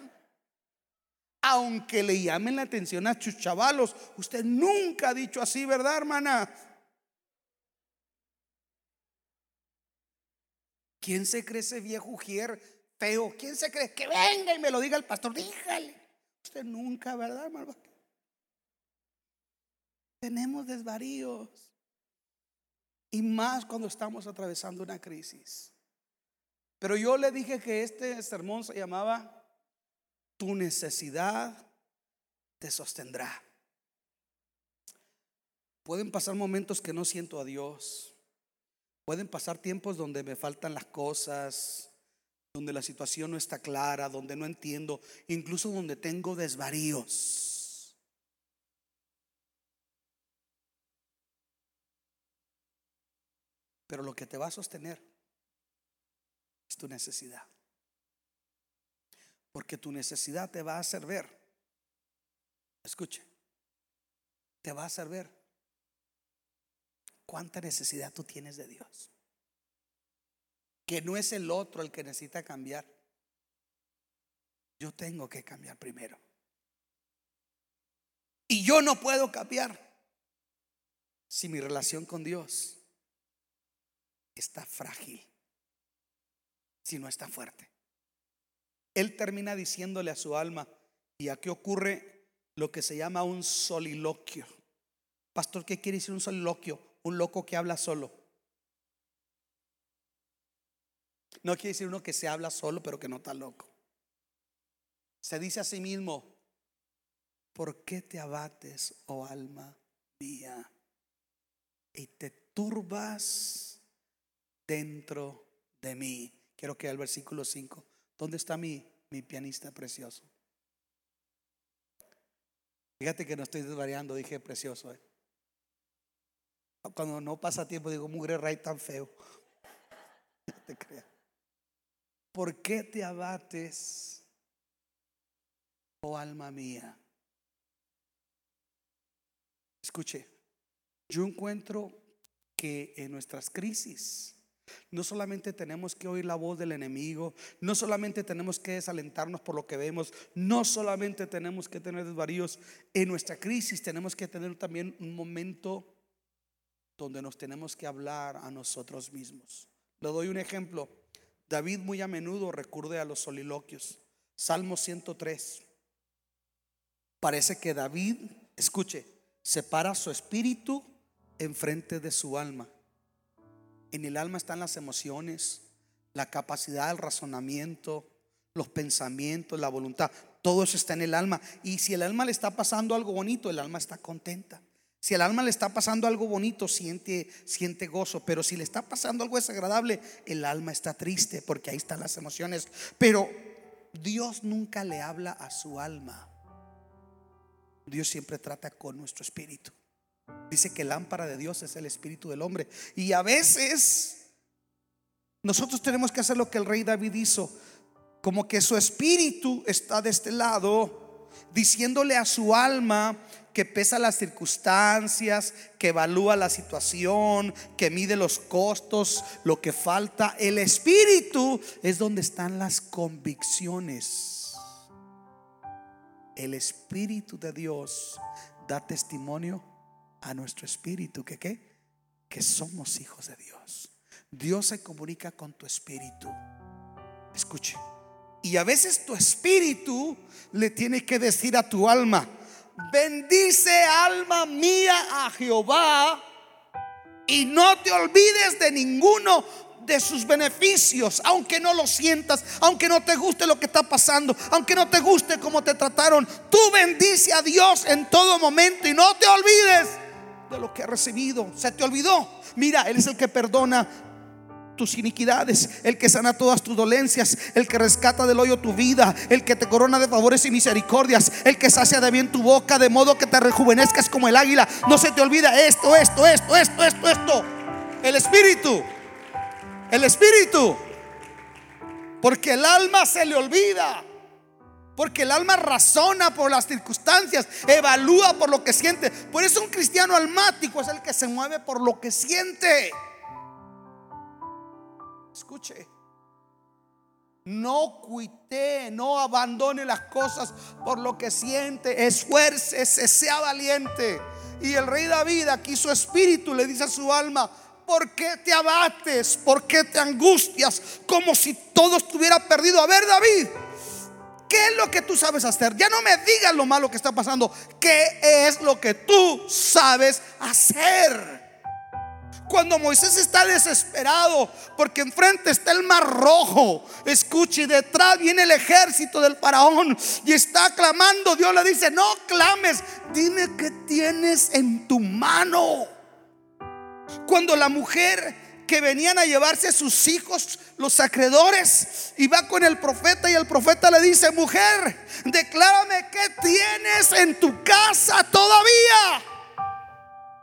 Speaker 2: Aunque le llamen la atención a sus chavalos, usted nunca ha dicho así, ¿verdad, hermana? ¿Quién se crece viejo ujier feo? ¿Quién se cree? Que venga y me lo diga el pastor. Dígale. Usted nunca, ¿verdad, hermano? Tenemos desvaríos. Y más cuando estamos atravesando una crisis. Pero yo le dije que este sermón se llamaba Tu necesidad te sostendrá. Pueden pasar momentos que no siento a Dios. Pueden pasar tiempos donde me faltan las cosas, donde la situación no está clara, donde no entiendo, incluso donde tengo desvaríos. Pero lo que te va a sostener es tu necesidad. Porque tu necesidad te va a hacer ver. Escuche, te va a hacer ver cuánta necesidad tú tienes de Dios. Que no es el otro el que necesita cambiar. Yo tengo que cambiar primero. Y yo no puedo cambiar si mi relación con Dios está frágil, si no está fuerte. Él termina diciéndole a su alma, y aquí ocurre lo que se llama un soliloquio. Pastor, ¿qué quiere decir un soliloquio? un loco que habla solo. No quiere decir uno que se habla solo, pero que no está loco. Se dice a sí mismo, ¿por qué te abates, oh alma mía? Y te turbas dentro de mí. Quiero que el versículo 5. ¿Dónde está mi, mi pianista precioso? Fíjate que no estoy desvariando, dije precioso. ¿eh? Cuando no pasa tiempo digo, mugre ray tan feo. No te creas. ¿Por qué te abates, oh alma mía? Escuche, yo encuentro que en nuestras crisis no solamente tenemos que oír la voz del enemigo, no solamente tenemos que desalentarnos por lo que vemos, no solamente tenemos que tener desvaríos, en nuestra crisis tenemos que tener también un momento donde nos tenemos que hablar a nosotros mismos. Le doy un ejemplo. David muy a menudo recurre a los soliloquios. Salmo 103. Parece que David, escuche, separa su espíritu enfrente de su alma. En el alma están las emociones, la capacidad del razonamiento, los pensamientos, la voluntad. Todo eso está en el alma. Y si el alma le está pasando algo bonito, el alma está contenta. Si al alma le está pasando algo bonito, siente, siente gozo. Pero si le está pasando algo desagradable, el alma está triste porque ahí están las emociones. Pero Dios nunca le habla a su alma. Dios siempre trata con nuestro espíritu. Dice que lámpara de Dios es el espíritu del hombre. Y a veces nosotros tenemos que hacer lo que el rey David hizo. Como que su espíritu está de este lado, diciéndole a su alma, que pesa las circunstancias, que evalúa la situación, que mide los costos, lo que falta. El espíritu es donde están las convicciones. El espíritu de Dios da testimonio a nuestro espíritu que qué? Que somos hijos de Dios. Dios se comunica con tu espíritu. Escuche. Y a veces tu espíritu le tiene que decir a tu alma, bendice alma mía a Jehová y no te olvides de ninguno de sus beneficios, aunque no lo sientas, aunque no te guste lo que está pasando, aunque no te guste cómo te trataron. Tú bendice a Dios en todo momento y no te olvides de lo que has recibido. Se te olvidó. Mira, Él es el que perdona tus iniquidades, el que sana todas tus dolencias, el que rescata del hoyo tu vida, el que te corona de favores y misericordias, el que sacia de bien tu boca, de modo que te rejuvenezcas como el águila. No se te olvida esto, esto, esto, esto, esto, esto. El Espíritu, el Espíritu. Porque el alma se le olvida. Porque el alma razona por las circunstancias, evalúa por lo que siente. Por eso un cristiano almático es el que se mueve por lo que siente. Escuche. No cuite, no abandone las cosas por lo que siente. Esfuércese, sea valiente. Y el rey David, aquí su espíritu le dice a su alma: ¿Por qué te abates? ¿Por qué te angustias? Como si todo estuviera perdido. A ver, David, ¿qué es lo que tú sabes hacer? Ya no me digas lo malo que está pasando. ¿Qué es lo que tú sabes hacer? Cuando Moisés está desesperado porque enfrente está el mar rojo, escuche, detrás viene el ejército del faraón y está clamando, Dios le dice, no clames, dime qué tienes en tu mano. Cuando la mujer que venían a llevarse sus hijos, los acreedores, y va con el profeta y el profeta le dice, mujer, declárame qué tienes en tu casa todavía.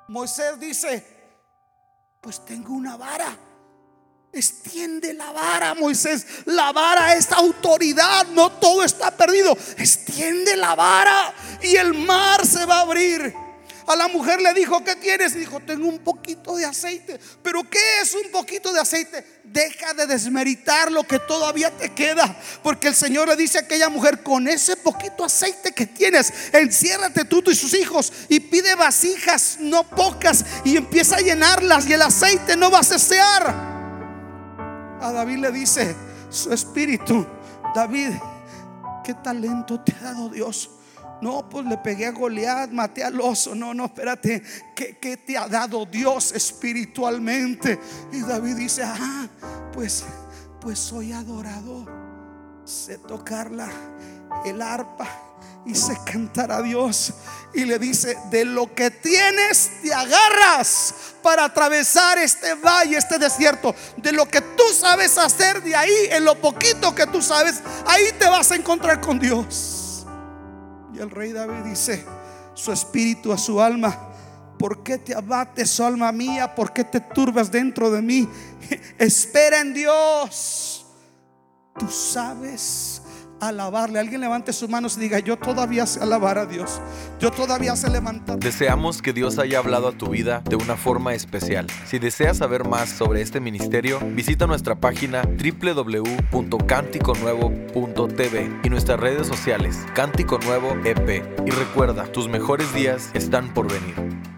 Speaker 2: Moisés dice, pues tengo una vara. Extiende la vara, Moisés. La vara es autoridad. No todo está perdido. Extiende la vara y el mar se va a abrir. A la mujer le dijo, ¿qué tienes? Y dijo, tengo un poquito de aceite. ¿Pero qué es un poquito de aceite? Deja de desmeritar lo que todavía te queda. Porque el Señor le dice a aquella mujer, con ese poquito aceite que tienes, enciérrate tú y sus hijos y pide vasijas, no pocas, y empieza a llenarlas y el aceite no va a cesear. A David le dice su espíritu, David, ¿qué talento te ha dado Dios? No, pues le pegué a Goliat, maté al oso. No, no, espérate. ¿Qué, te ha dado Dios espiritualmente? Y David dice: Ah, pues, pues soy adorador. Sé tocarla, el arpa y sé cantar a Dios. Y le dice: De lo que tienes, te agarras para atravesar este valle, este desierto. De lo que tú sabes hacer, de ahí, en lo poquito que tú sabes, ahí te vas a encontrar con Dios. Y el rey David dice, su espíritu a su alma, ¿por qué te abates, alma mía? ¿Por qué te turbas dentro de mí? Espera en Dios. Tú sabes alabarle. Alguien levante sus manos y diga, yo todavía sé alabar a Dios. Yo todavía sé levantar.
Speaker 1: Deseamos que Dios haya hablado a tu vida de una forma especial. Si deseas saber más sobre este ministerio, visita nuestra página www.canticonuevo.tv y nuestras redes sociales, Cántico Nuevo EP. Y recuerda, tus mejores días están por venir.